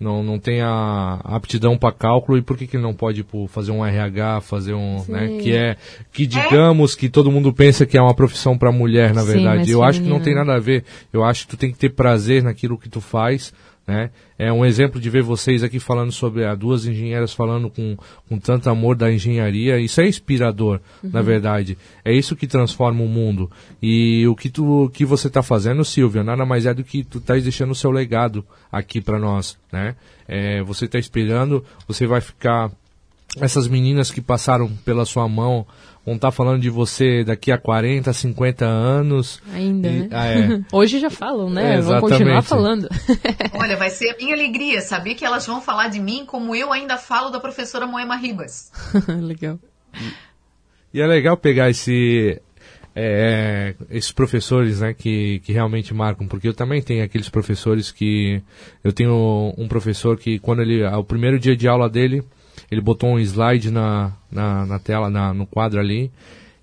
não, não tem a aptidão para cálculo e por que, que ele não pode tipo, fazer um RH, fazer um, Sim. né, que é que digamos que todo mundo pensa que é uma profissão para mulher, na verdade. Sim, Eu acho que não tem nada a ver. Eu acho que tu tem que ter prazer naquilo que tu faz né? É um exemplo de ver vocês aqui falando sobre a duas engenheiras falando com, com tanto amor da engenharia. Isso é inspirador, uhum. na verdade. É isso que transforma o mundo. E o que, tu, que você está fazendo, Silvia, nada mais é do que tu estás deixando o seu legado aqui para nós. Né? É, você está inspirando, você vai ficar. Essas meninas que passaram pela sua mão vão estar tá falando de você daqui a 40, 50 anos. Ainda, e, né? Ah, é. Hoje já falam, né? É, vão continuar falando. Olha, vai ser a minha alegria saber que elas vão falar de mim como eu ainda falo da professora Moema Ribas. legal. E, e é legal pegar esse é, esses professores né, que, que realmente marcam, porque eu também tenho aqueles professores que. Eu tenho um professor que, quando ele. O primeiro dia de aula dele, ele botou um slide na, na, na tela, na, no quadro ali.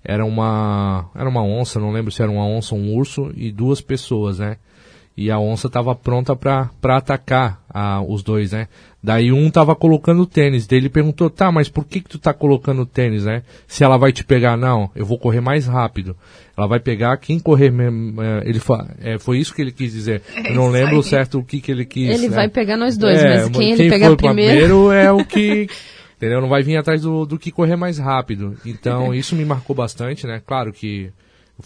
Era uma, era uma onça, não lembro se era uma onça ou um urso, e duas pessoas, né? E a onça estava pronta para atacar a, os dois, né? Daí um tava colocando tênis, daí ele perguntou, tá, mas por que que tu tá colocando tênis, né? Se ela vai te pegar, não, eu vou correr mais rápido. Ela vai pegar quem correr mesmo, é, ele é, foi isso que ele quis dizer. É eu não lembro aí. certo o que que ele quis. Ele né? vai pegar nós dois, É, mas quem, ele pegar for primeiro... é o que... Entendeu? Não vai vir atrás do, do que correr mais rápido. Então, isso me marcou bastante, né? Claro que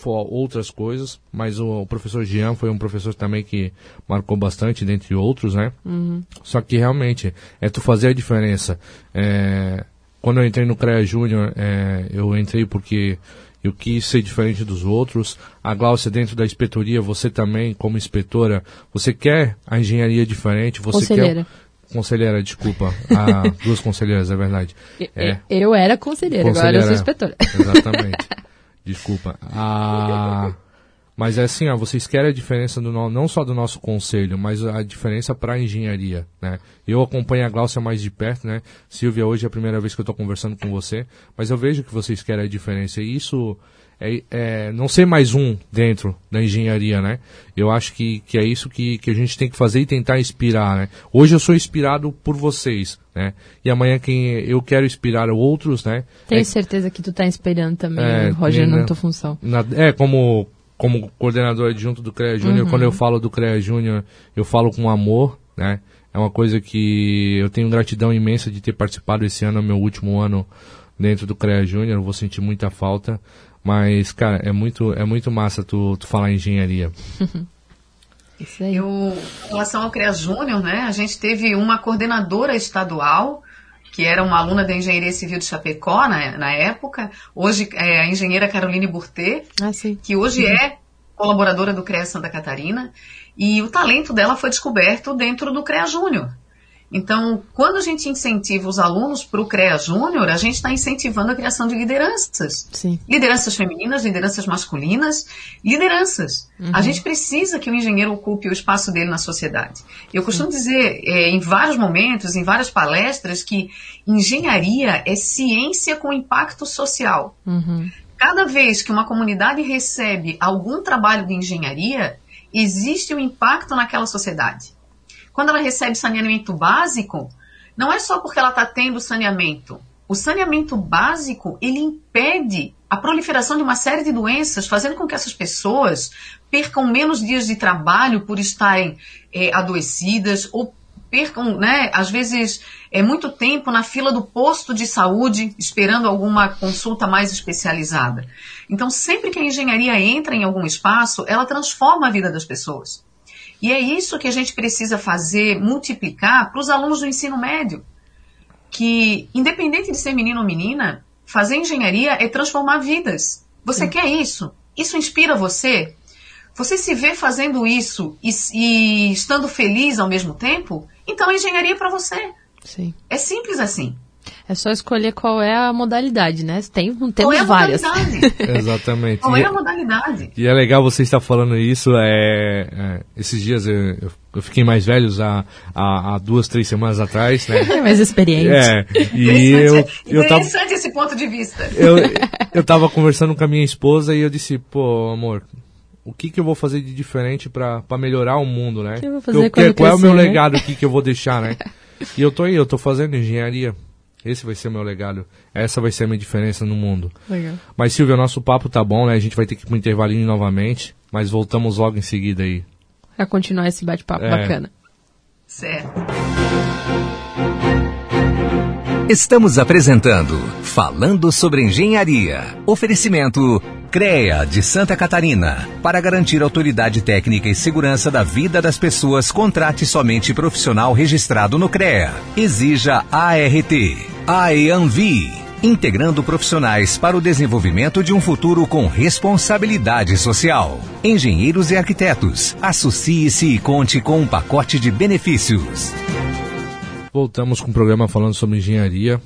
outras coisas, mas o, professor Jean foi um professor também que marcou bastante, dentre outros, né? Só que realmente é tu fazer a diferença. É, quando eu entrei no CREA Júnior, é, eu entrei porque eu quis ser diferente dos outros. A Glaucia, dentro da inspetoria, você também, como inspetora, você quer a engenharia diferente, você Conselheira. quer. Conselheira, desculpa. Ah, duas conselheiras, é verdade. É. Eu era conselheira, agora eu sou Conselheira. inspetora. Exatamente. Desculpa. Ah, mas é assim, ó, vocês querem a diferença do não só do nosso conselho, mas a diferença para a engenharia, né? Eu acompanho a Glaucia mais de perto, né? Silvia, hoje é a primeira vez que eu estou conversando com você, mas eu vejo que vocês querem a diferença e isso é, é não ser mais um dentro da engenharia, né? Eu acho que, que é isso que, que a gente tem que fazer e tentar inspirar, né? Hoje eu sou inspirado por vocês, né? E amanhã quem eu quero inspirar outros, né? Tenho É- certeza que tu tá inspirando também, É, Roger, né? na tua função. na- é, como, como coordenador adjunto do CREA Júnior, quando eu falo do CREA Júnior, eu falo com amor, né? É uma coisa que eu tenho gratidão imensa de ter participado esse ano, é meu último ano dentro do CREA Júnior, vou sentir muita falta. Mas, cara, é muito, é muito massa tu, tu falar em engenharia. Isso aí. Eu, em relação ao CREA Júnior, né, a gente teve uma coordenadora estadual, que era uma aluna da Engenharia Civil de Chapecó na, na época, hoje é a engenheira Caroline Burtet, Ah, sim. que hoje é colaboradora do CREA Santa Catarina, e o talento dela foi descoberto dentro do CREA Júnior. Então, quando a gente incentiva os alunos para o CREA Júnior, a gente está incentivando a criação de lideranças. Sim. Lideranças femininas, lideranças masculinas, lideranças. A gente precisa que o engenheiro ocupe o espaço dele na sociedade. Eu costumo dizer é, em vários momentos, em várias palestras, que engenharia é ciência com impacto social. Uhum. Cada vez que uma comunidade recebe algum trabalho de engenharia, existe um impacto naquela sociedade. Quando ela recebe saneamento básico, não é só porque ela está tendo saneamento. O saneamento básico, ele impede a proliferação de uma série de doenças, fazendo com que essas pessoas percam menos dias de trabalho por estarem eh, adoecidas ou percam, né, às vezes, é muito tempo na fila do posto de saúde esperando alguma consulta mais especializada. Então, sempre que a engenharia entra em algum espaço, ela transforma a vida das pessoas. E é isso que a gente precisa fazer, multiplicar para os alunos do ensino médio. Que, independente de ser menino ou menina, fazer engenharia é transformar vidas. Você quer isso? Isso inspira você? Você se vê fazendo isso e, e estando feliz ao mesmo tempo? Então engenharia é para você. Sim. É simples assim. É só escolher qual é a modalidade, né? Tem, temos Qual é a várias. modalidade? Exatamente. Qual E- é a modalidade? E é legal você estar falando isso. É, é, esses dias eu, eu- eu fiquei mais velhos há, há, há duas, três semanas atrás, né? É mais experiente. É, e eu, eu tava, Interessante esse ponto de vista. eu, eu tava conversando com a minha esposa e eu disse, pô, amor, o que que eu vou fazer de diferente pra pra melhorar o mundo, né? que eu vou fazer Eu quando quero- qual é o meu crescer, né? legado aqui que eu vou deixar, né? E eu tô aí, eu tô fazendo engenharia. Esse vai ser o meu legado. Essa vai ser a minha diferença no mundo. Legal. Mas, Silvia, nosso papo tá bom, né? A gente vai ter que ir pro intervalinho novamente, mas voltamos logo em seguida aí. Pra continuar esse bate-papo É. bacana. Certo. Estamos apresentando Falando sobre Engenharia. Oferecimento CREA de Santa Catarina. Para garantir autoridade técnica e segurança da vida das pessoas, contrate somente profissional registrado no CREA. Exija ART. AEANVI. Integrando profissionais para o desenvolvimento de um futuro com responsabilidade social. Engenheiros e arquitetos. Associe-se e conte com um pacote de benefícios. Voltamos com o programa falando sobre engenharia.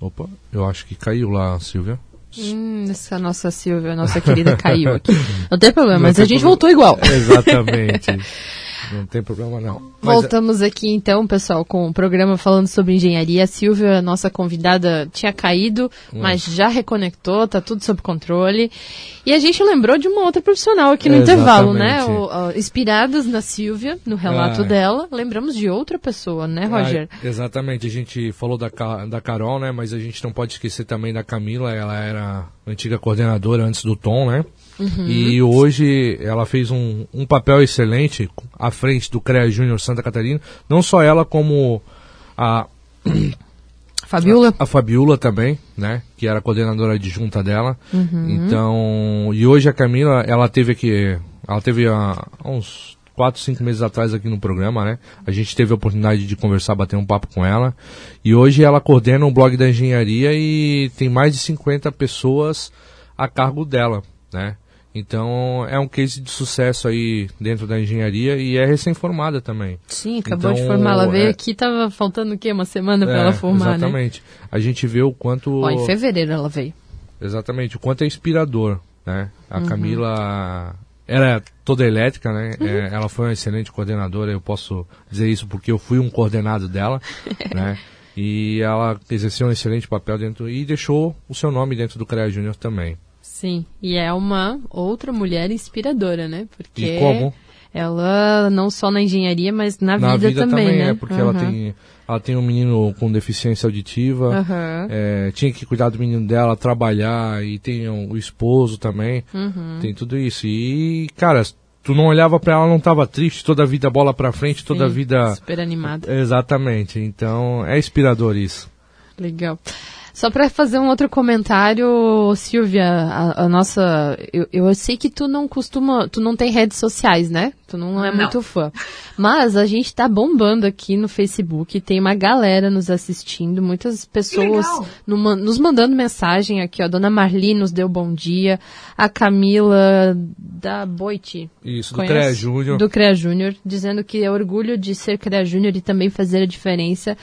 Opa, eu acho que caiu lá, Silvia. Hum, essa nossa Silvia, nossa querida, caiu aqui. Não tem problema, Não mas a gente voltou igual. Exatamente. Não tem problema não. Mas Voltamos aqui então, pessoal, com o programa falando sobre engenharia. A Silvia, nossa convidada, tinha caído, mas já reconectou, tá tudo sob controle. E a gente lembrou de uma outra profissional aqui no intervalo, né? O, o, inspiradas na Silvia, no relato ah, dela, lembramos de outra pessoa, né, Roger? Ah, exatamente, a gente falou da, da Carol, né? Mas a gente não pode esquecer também da Camila, ela era antiga coordenadora antes do Tom, né? Uhum. E hoje ela fez um, um papel excelente à frente do CREA Júnior Santa Catarina. Não só ela, como a. Fabiola? A, a Fabiola também, né? Que era coordenadora adjunta dela. Uhum. Então. E hoje a Camila, ela teve aqui. Ela teve há uns quatro, cinco meses atrás aqui no programa, né? A gente teve a oportunidade de conversar, bater um papo com ela. E hoje ela coordena um blog da engenharia e tem mais de 50 pessoas a cargo dela, né? Então é um case de sucesso aí dentro da engenharia e é recém-formada também. Sim, acabou então, de formar. Ela veio é... aqui, tava faltando o quê? Uma semana para é, ela formar, né? Exatamente. Né? A gente vê o quanto. Ó, em fevereiro ela veio. Exatamente, o quanto é inspirador, né? A uhum. Camila era toda elétrica, né? Uhum. É, ela foi uma excelente coordenadora, eu posso dizer isso porque eu fui um coordenado dela, né? E ela exerceu um excelente papel dentro e deixou o seu nome dentro do CREA Júnior também. Sim, e é uma outra mulher inspiradora, né? Porque e como? ela não só na engenharia, mas na, na vida, vida, também, também né? É, porque uhum. ela tem ela tem um menino com deficiência auditiva, uhum. é, tinha que cuidar do menino dela, trabalhar e tem o esposo também, uhum. tem tudo isso. E cara, tu não olhava para ela, não tava triste, toda a vida bola para frente, toda a vida super animada. Exatamente. Então é inspirador isso. Legal. Só para fazer um outro comentário, Silvia, a, a nossa, eu, eu, sei que tu não costuma, tu não tem redes sociais, né? Tu não é não. muito fã. Mas a gente tá bombando aqui no Facebook, tem uma galera nos assistindo, muitas pessoas no, nos mandando mensagem aqui, ó. A dona Marli nos deu bom dia, a Camila da Boite. Isso, do CREA Júnior. Do CREA Júnior, dizendo que é orgulho de ser CREA Júnior e também fazer a diferença.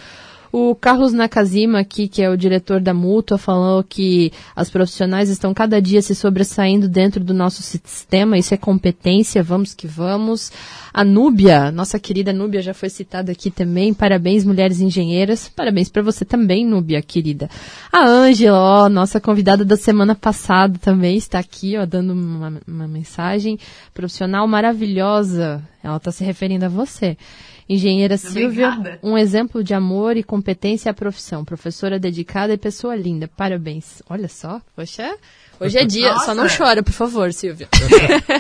O Carlos Nakazima aqui, que é o diretor da Mútua, falou que as profissionais estão cada dia se sobressaindo dentro do nosso sistema, isso é competência, vamos que vamos. A Núbia, nossa querida Núbia já foi citada aqui também, parabéns mulheres engenheiras, parabéns para você também, Núbia, querida. A Ângela, ó, nossa convidada da semana passada também está aqui, ó, dando uma, uma mensagem profissional maravilhosa, ela está se referindo a você. Engenheira Silvia, um exemplo de amor e competência à profissão. Professora dedicada e pessoa linda. Parabéns. Olha só, poxa. Hoje é dia, Nossa. só não chora, por favor, Silvia.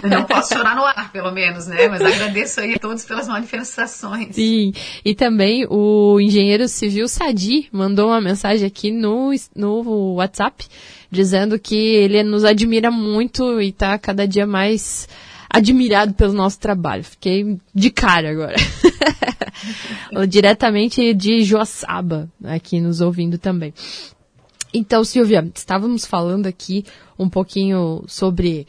Não posso chorar no ar, pelo menos, né? Mas agradeço aí a todos pelas manifestações. Sim, e também o engenheiro civil Sadi mandou uma mensagem aqui no, no WhatsApp, dizendo que ele nos admira muito e está cada dia mais admirado pelo nosso trabalho. Fiquei de cara agora. Diretamente de Joaçaba, aqui nos ouvindo também. Então, Silvia, estávamos falando aqui um pouquinho sobre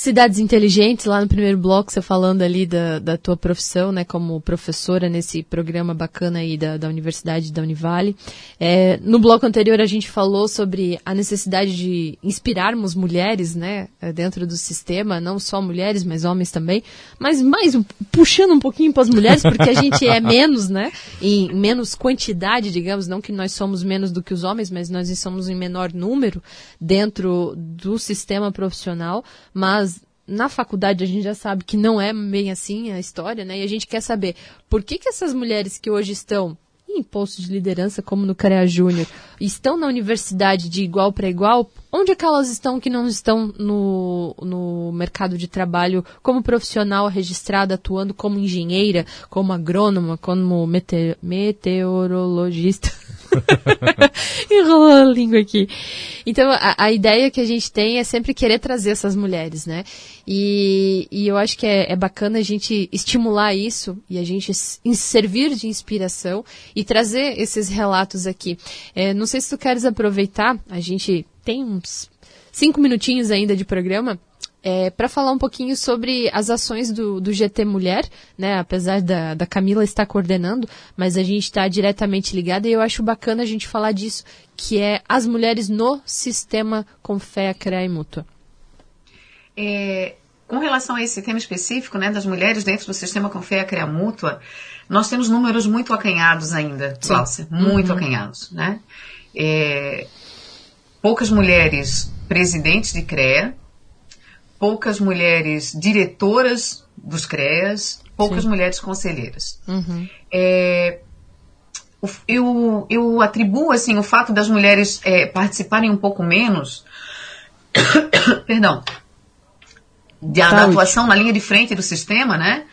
Cidades Inteligentes, lá no primeiro bloco, você falando ali da, da tua profissão, né, como professora nesse programa bacana aí da, da Universidade da Univale. É, no bloco anterior a gente falou sobre a necessidade de inspirarmos mulheres, né, dentro do sistema, não só mulheres, mas homens também, mas mais puxando um pouquinho para as mulheres, porque a gente é menos, né, em menos quantidade, digamos, não que nós somos menos do que os homens, mas nós somos em menor número dentro do sistema profissional, mas na faculdade a gente já sabe que não é bem assim a história, né? E a gente quer saber por que, que essas mulheres que hoje estão em postos de liderança, como no CREA Júnior, estão na universidade de igual para igual, onde é que elas estão que não estão no, no mercado de trabalho como profissional registrada, atuando como engenheira, como agrônoma, como mete meteorologista? Enrolou a língua aqui. Então, a, a, ideia que a gente tem é sempre querer trazer essas mulheres, né? E, e eu acho que é, é bacana a gente estimular isso e a gente servir de inspiração e trazer esses relatos aqui. É, não sei se tu queres aproveitar, a gente tem uns cinco minutinhos ainda de programa é, para falar um pouquinho sobre as ações do, do GT Mulher, né? Apesar da, da Camila estar coordenando, mas a gente está diretamente ligada e eu acho bacana a gente falar disso, que é as mulheres no sistema com fé, CREA e mútua. É, com relação a esse tema específico, né, das mulheres dentro do sistema com fé, CREA mútua, nós temos números muito acanhados ainda, Cláudia, muito uhum. acanhados, né? É, poucas mulheres presidentes de CREA, poucas mulheres diretoras dos CREAs, poucas Sim. mulheres conselheiras. Uhum. É, eu, eu atribuo assim o fato das mulheres é, participarem um pouco menos, perdão, da, da, atuação na linha de frente do sistema, né?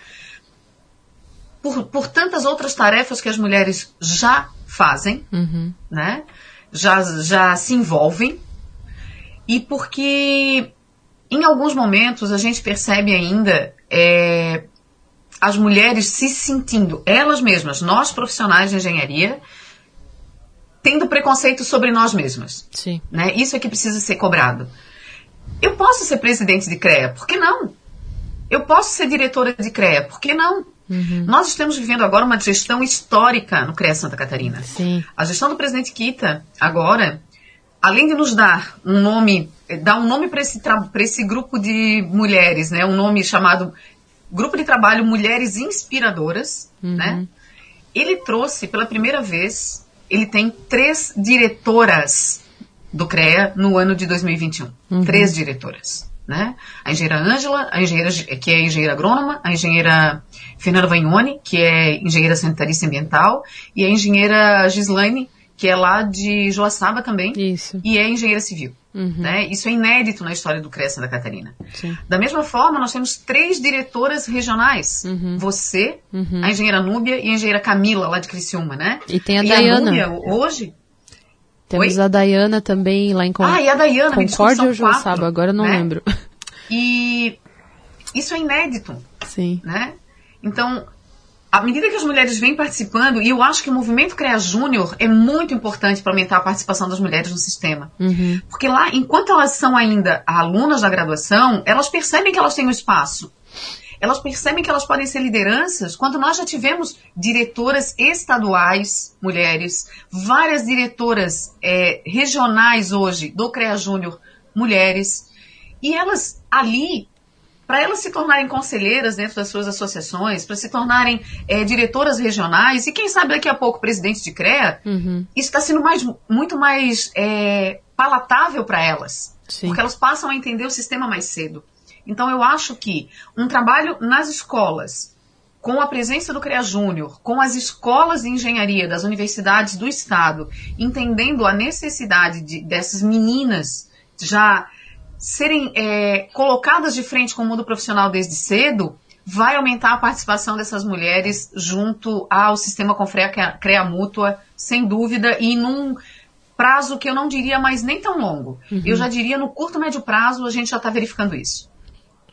Por, por tantas outras tarefas que as mulheres já fazem, uhum. né? Já, já se envolvem e porque em alguns momentos a gente percebe ainda é, as mulheres se sentindo elas mesmas, nós profissionais de engenharia, tendo preconceito sobre nós mesmas. Sim. Né? Isso é que precisa ser cobrado. Eu posso ser presidente de CREA, por que não? Eu posso ser diretora de CREA, por que não? Uhum. Nós estamos vivendo agora uma gestão histórica no CREA Santa Catarina. Sim. A gestão do presidente Kita, agora, além de nos dar um nome dar um nome para esse, esse grupo de mulheres, né? Um nome chamado Grupo de Trabalho Mulheres Inspiradoras, uhum. né? Ele trouxe pela primeira vez, ele tem três diretoras do CREA no ano de 2021. Uhum. Três diretoras, né? A engenheira Ângela, a engenheira que é engenheira agrônoma, a engenheira Fernanda Vagnoni, que é engenheira sanitarista ambiental, e a engenheira Gislaine, que é lá de Joaçaba também, Isso. e é engenheira civil. Uhum. Né? Isso é inédito na história do CREA Santa Catarina. Sim. Da mesma forma, nós temos três diretoras regionais. Uhum. Você, uhum. a engenheira Núbia e a engenheira Camila, lá de Criciúma, né? E tem a e Dayana. A Núbia, hoje... Temos Oi? a Dayana também lá em Con... Ah, e a Dayana, Concórdia ou Joaçaba, agora eu não né? lembro. E isso é inédito. Sim. Né? Então, à medida que as mulheres vêm participando, e eu acho que o movimento CREA Júnior é muito importante para aumentar a participação das mulheres no sistema. Uhum. Porque lá, enquanto elas são ainda alunas da graduação, elas percebem que elas têm um espaço. Elas percebem que elas podem ser lideranças quando nós já tivemos diretoras estaduais, mulheres, várias diretoras é, regionais hoje do CREA Júnior, mulheres, e elas ali para elas se tornarem conselheiras dentro das suas associações, para se tornarem é, diretoras regionais e quem sabe daqui a pouco presidente de CREA, uhum. isso está sendo mais, muito mais é, palatável para elas, Sim. porque elas passam a entender o sistema mais cedo. Então eu acho que um trabalho nas escolas, com a presença do CREA Júnior, com as escolas de engenharia das universidades do estado, entendendo a necessidade de, dessas meninas já serem é, colocadas de frente com o mundo profissional desde cedo, vai aumentar a participação dessas mulheres junto ao sistema Confrea CREA Mútua, sem dúvida, e num prazo que eu não diria mais nem tão longo. Uhum. Eu já diria no curto, médio prazo, a gente já está verificando isso.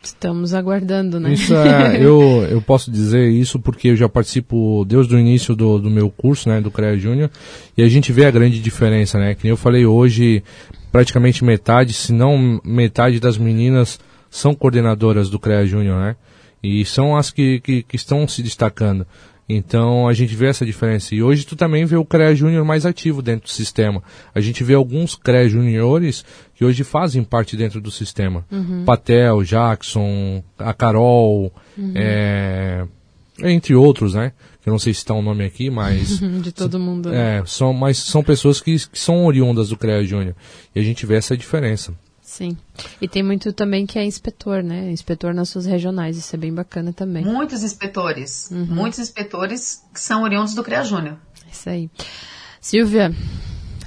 Estamos aguardando, né? Isso é, eu, eu posso dizer isso porque eu já participo desde o início do, do meu curso, né, do CREA Júnior, e a gente vê a grande diferença, né? Que nem eu falei hoje, praticamente metade, se não metade das meninas são coordenadoras do CREA Júnior, né? E são as que, que, que, estão se destacando. Então a gente vê essa diferença. E hoje tu também vê o CREA Júnior mais ativo dentro do sistema. A gente vê alguns CREA Júniores que hoje fazem parte dentro do sistema. Uhum. Patel, Jackson, a Carol, uhum. é, entre outros, né? Que eu não sei se está o um nome aqui, mas... de todo mundo. Né? É, são, mas são pessoas que, que são oriundas do CREA Júnior. E a gente vê essa diferença. Sim. E tem muito também que é inspetor, né? Inspetor nas suas regionais, isso é bem bacana também. Muitos inspetores. Uhum. Muitos inspetores que são oriundos do CREA Júnior. Isso aí. Silvia,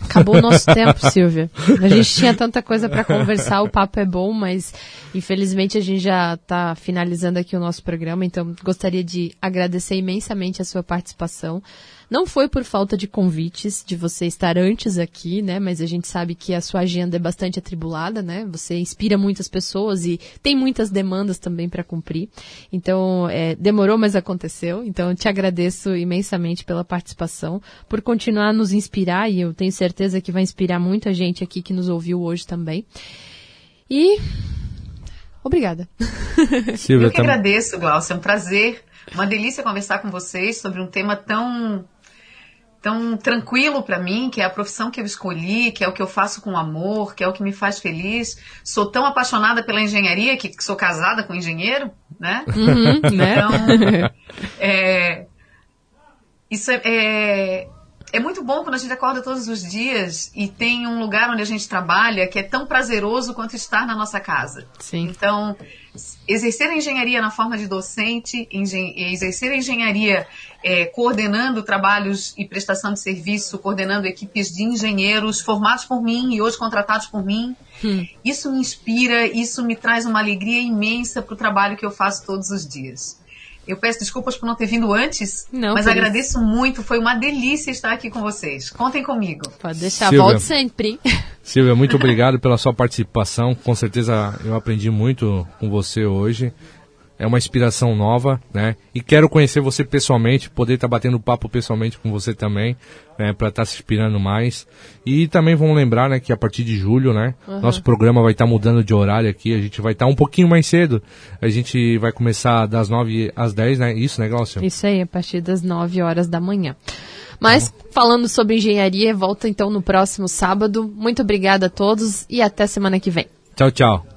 Acabou o nosso tempo, Silvia. A gente tinha tanta coisa para conversar, o papo é bom, mas infelizmente a gente já está finalizando aqui o nosso programa, então gostaria de agradecer imensamente a sua participação. Não foi por falta de convites, de você estar antes aqui, né? Mas a gente sabe que a sua agenda é bastante atribulada, né? Você inspira muitas pessoas e tem muitas demandas também para cumprir. Então, é, demorou, mas aconteceu. Então, eu te agradeço imensamente pela participação, por continuar a nos inspirar e eu tenho certeza que vai inspirar muita gente aqui que nos ouviu hoje também. E Obrigada. Silvia, Eu que agradeço, Glaucio. É um prazer, uma delícia conversar com vocês sobre um tema tão tão tranquilo para mim, que é a profissão que eu escolhi, que é o que eu faço com amor, que é o que me faz feliz. Sou tão apaixonada pela engenharia que, sou casada com um engenheiro, né? Uhum, né? Então, é, isso é, é, é muito bom quando a gente acorda todos os dias e tem um lugar onde a gente trabalha que é tão prazeroso quanto estar na nossa casa. Sim. Então, exercer a engenharia na forma de docente, exercer a engenharia é, coordenando trabalhos e prestação de serviço, coordenando equipes de engenheiros formados por mim e hoje contratados por mim, hum. isso me inspira, isso me traz uma alegria imensa para o trabalho que eu faço todos os dias. Eu peço desculpas por não ter vindo antes, não, mas agradeço isso. muito. Foi uma delícia estar aqui com vocês. Contem comigo. Pode deixar, Silvia, volte sempre. Silvia, muito obrigado pela sua participação. Com certeza eu aprendi muito com você hoje é uma inspiração nova, né? E quero conhecer você pessoalmente, poder estar tá batendo papo pessoalmente com você também, né? Para estar tá se inspirando mais. E também vamos lembrar, né? Que a partir de julho, né? Uhum. Nosso programa vai estar tá mudando de horário aqui. A gente vai estar tá um pouquinho mais cedo. A gente vai começar das 9 às 10, né? Isso, né, Glaucio? Isso aí, a partir das 9 horas da manhã. Mas, falando sobre engenharia, volta então no próximo sábado. Muito obrigada a todos e até semana que vem. Tchau, tchau.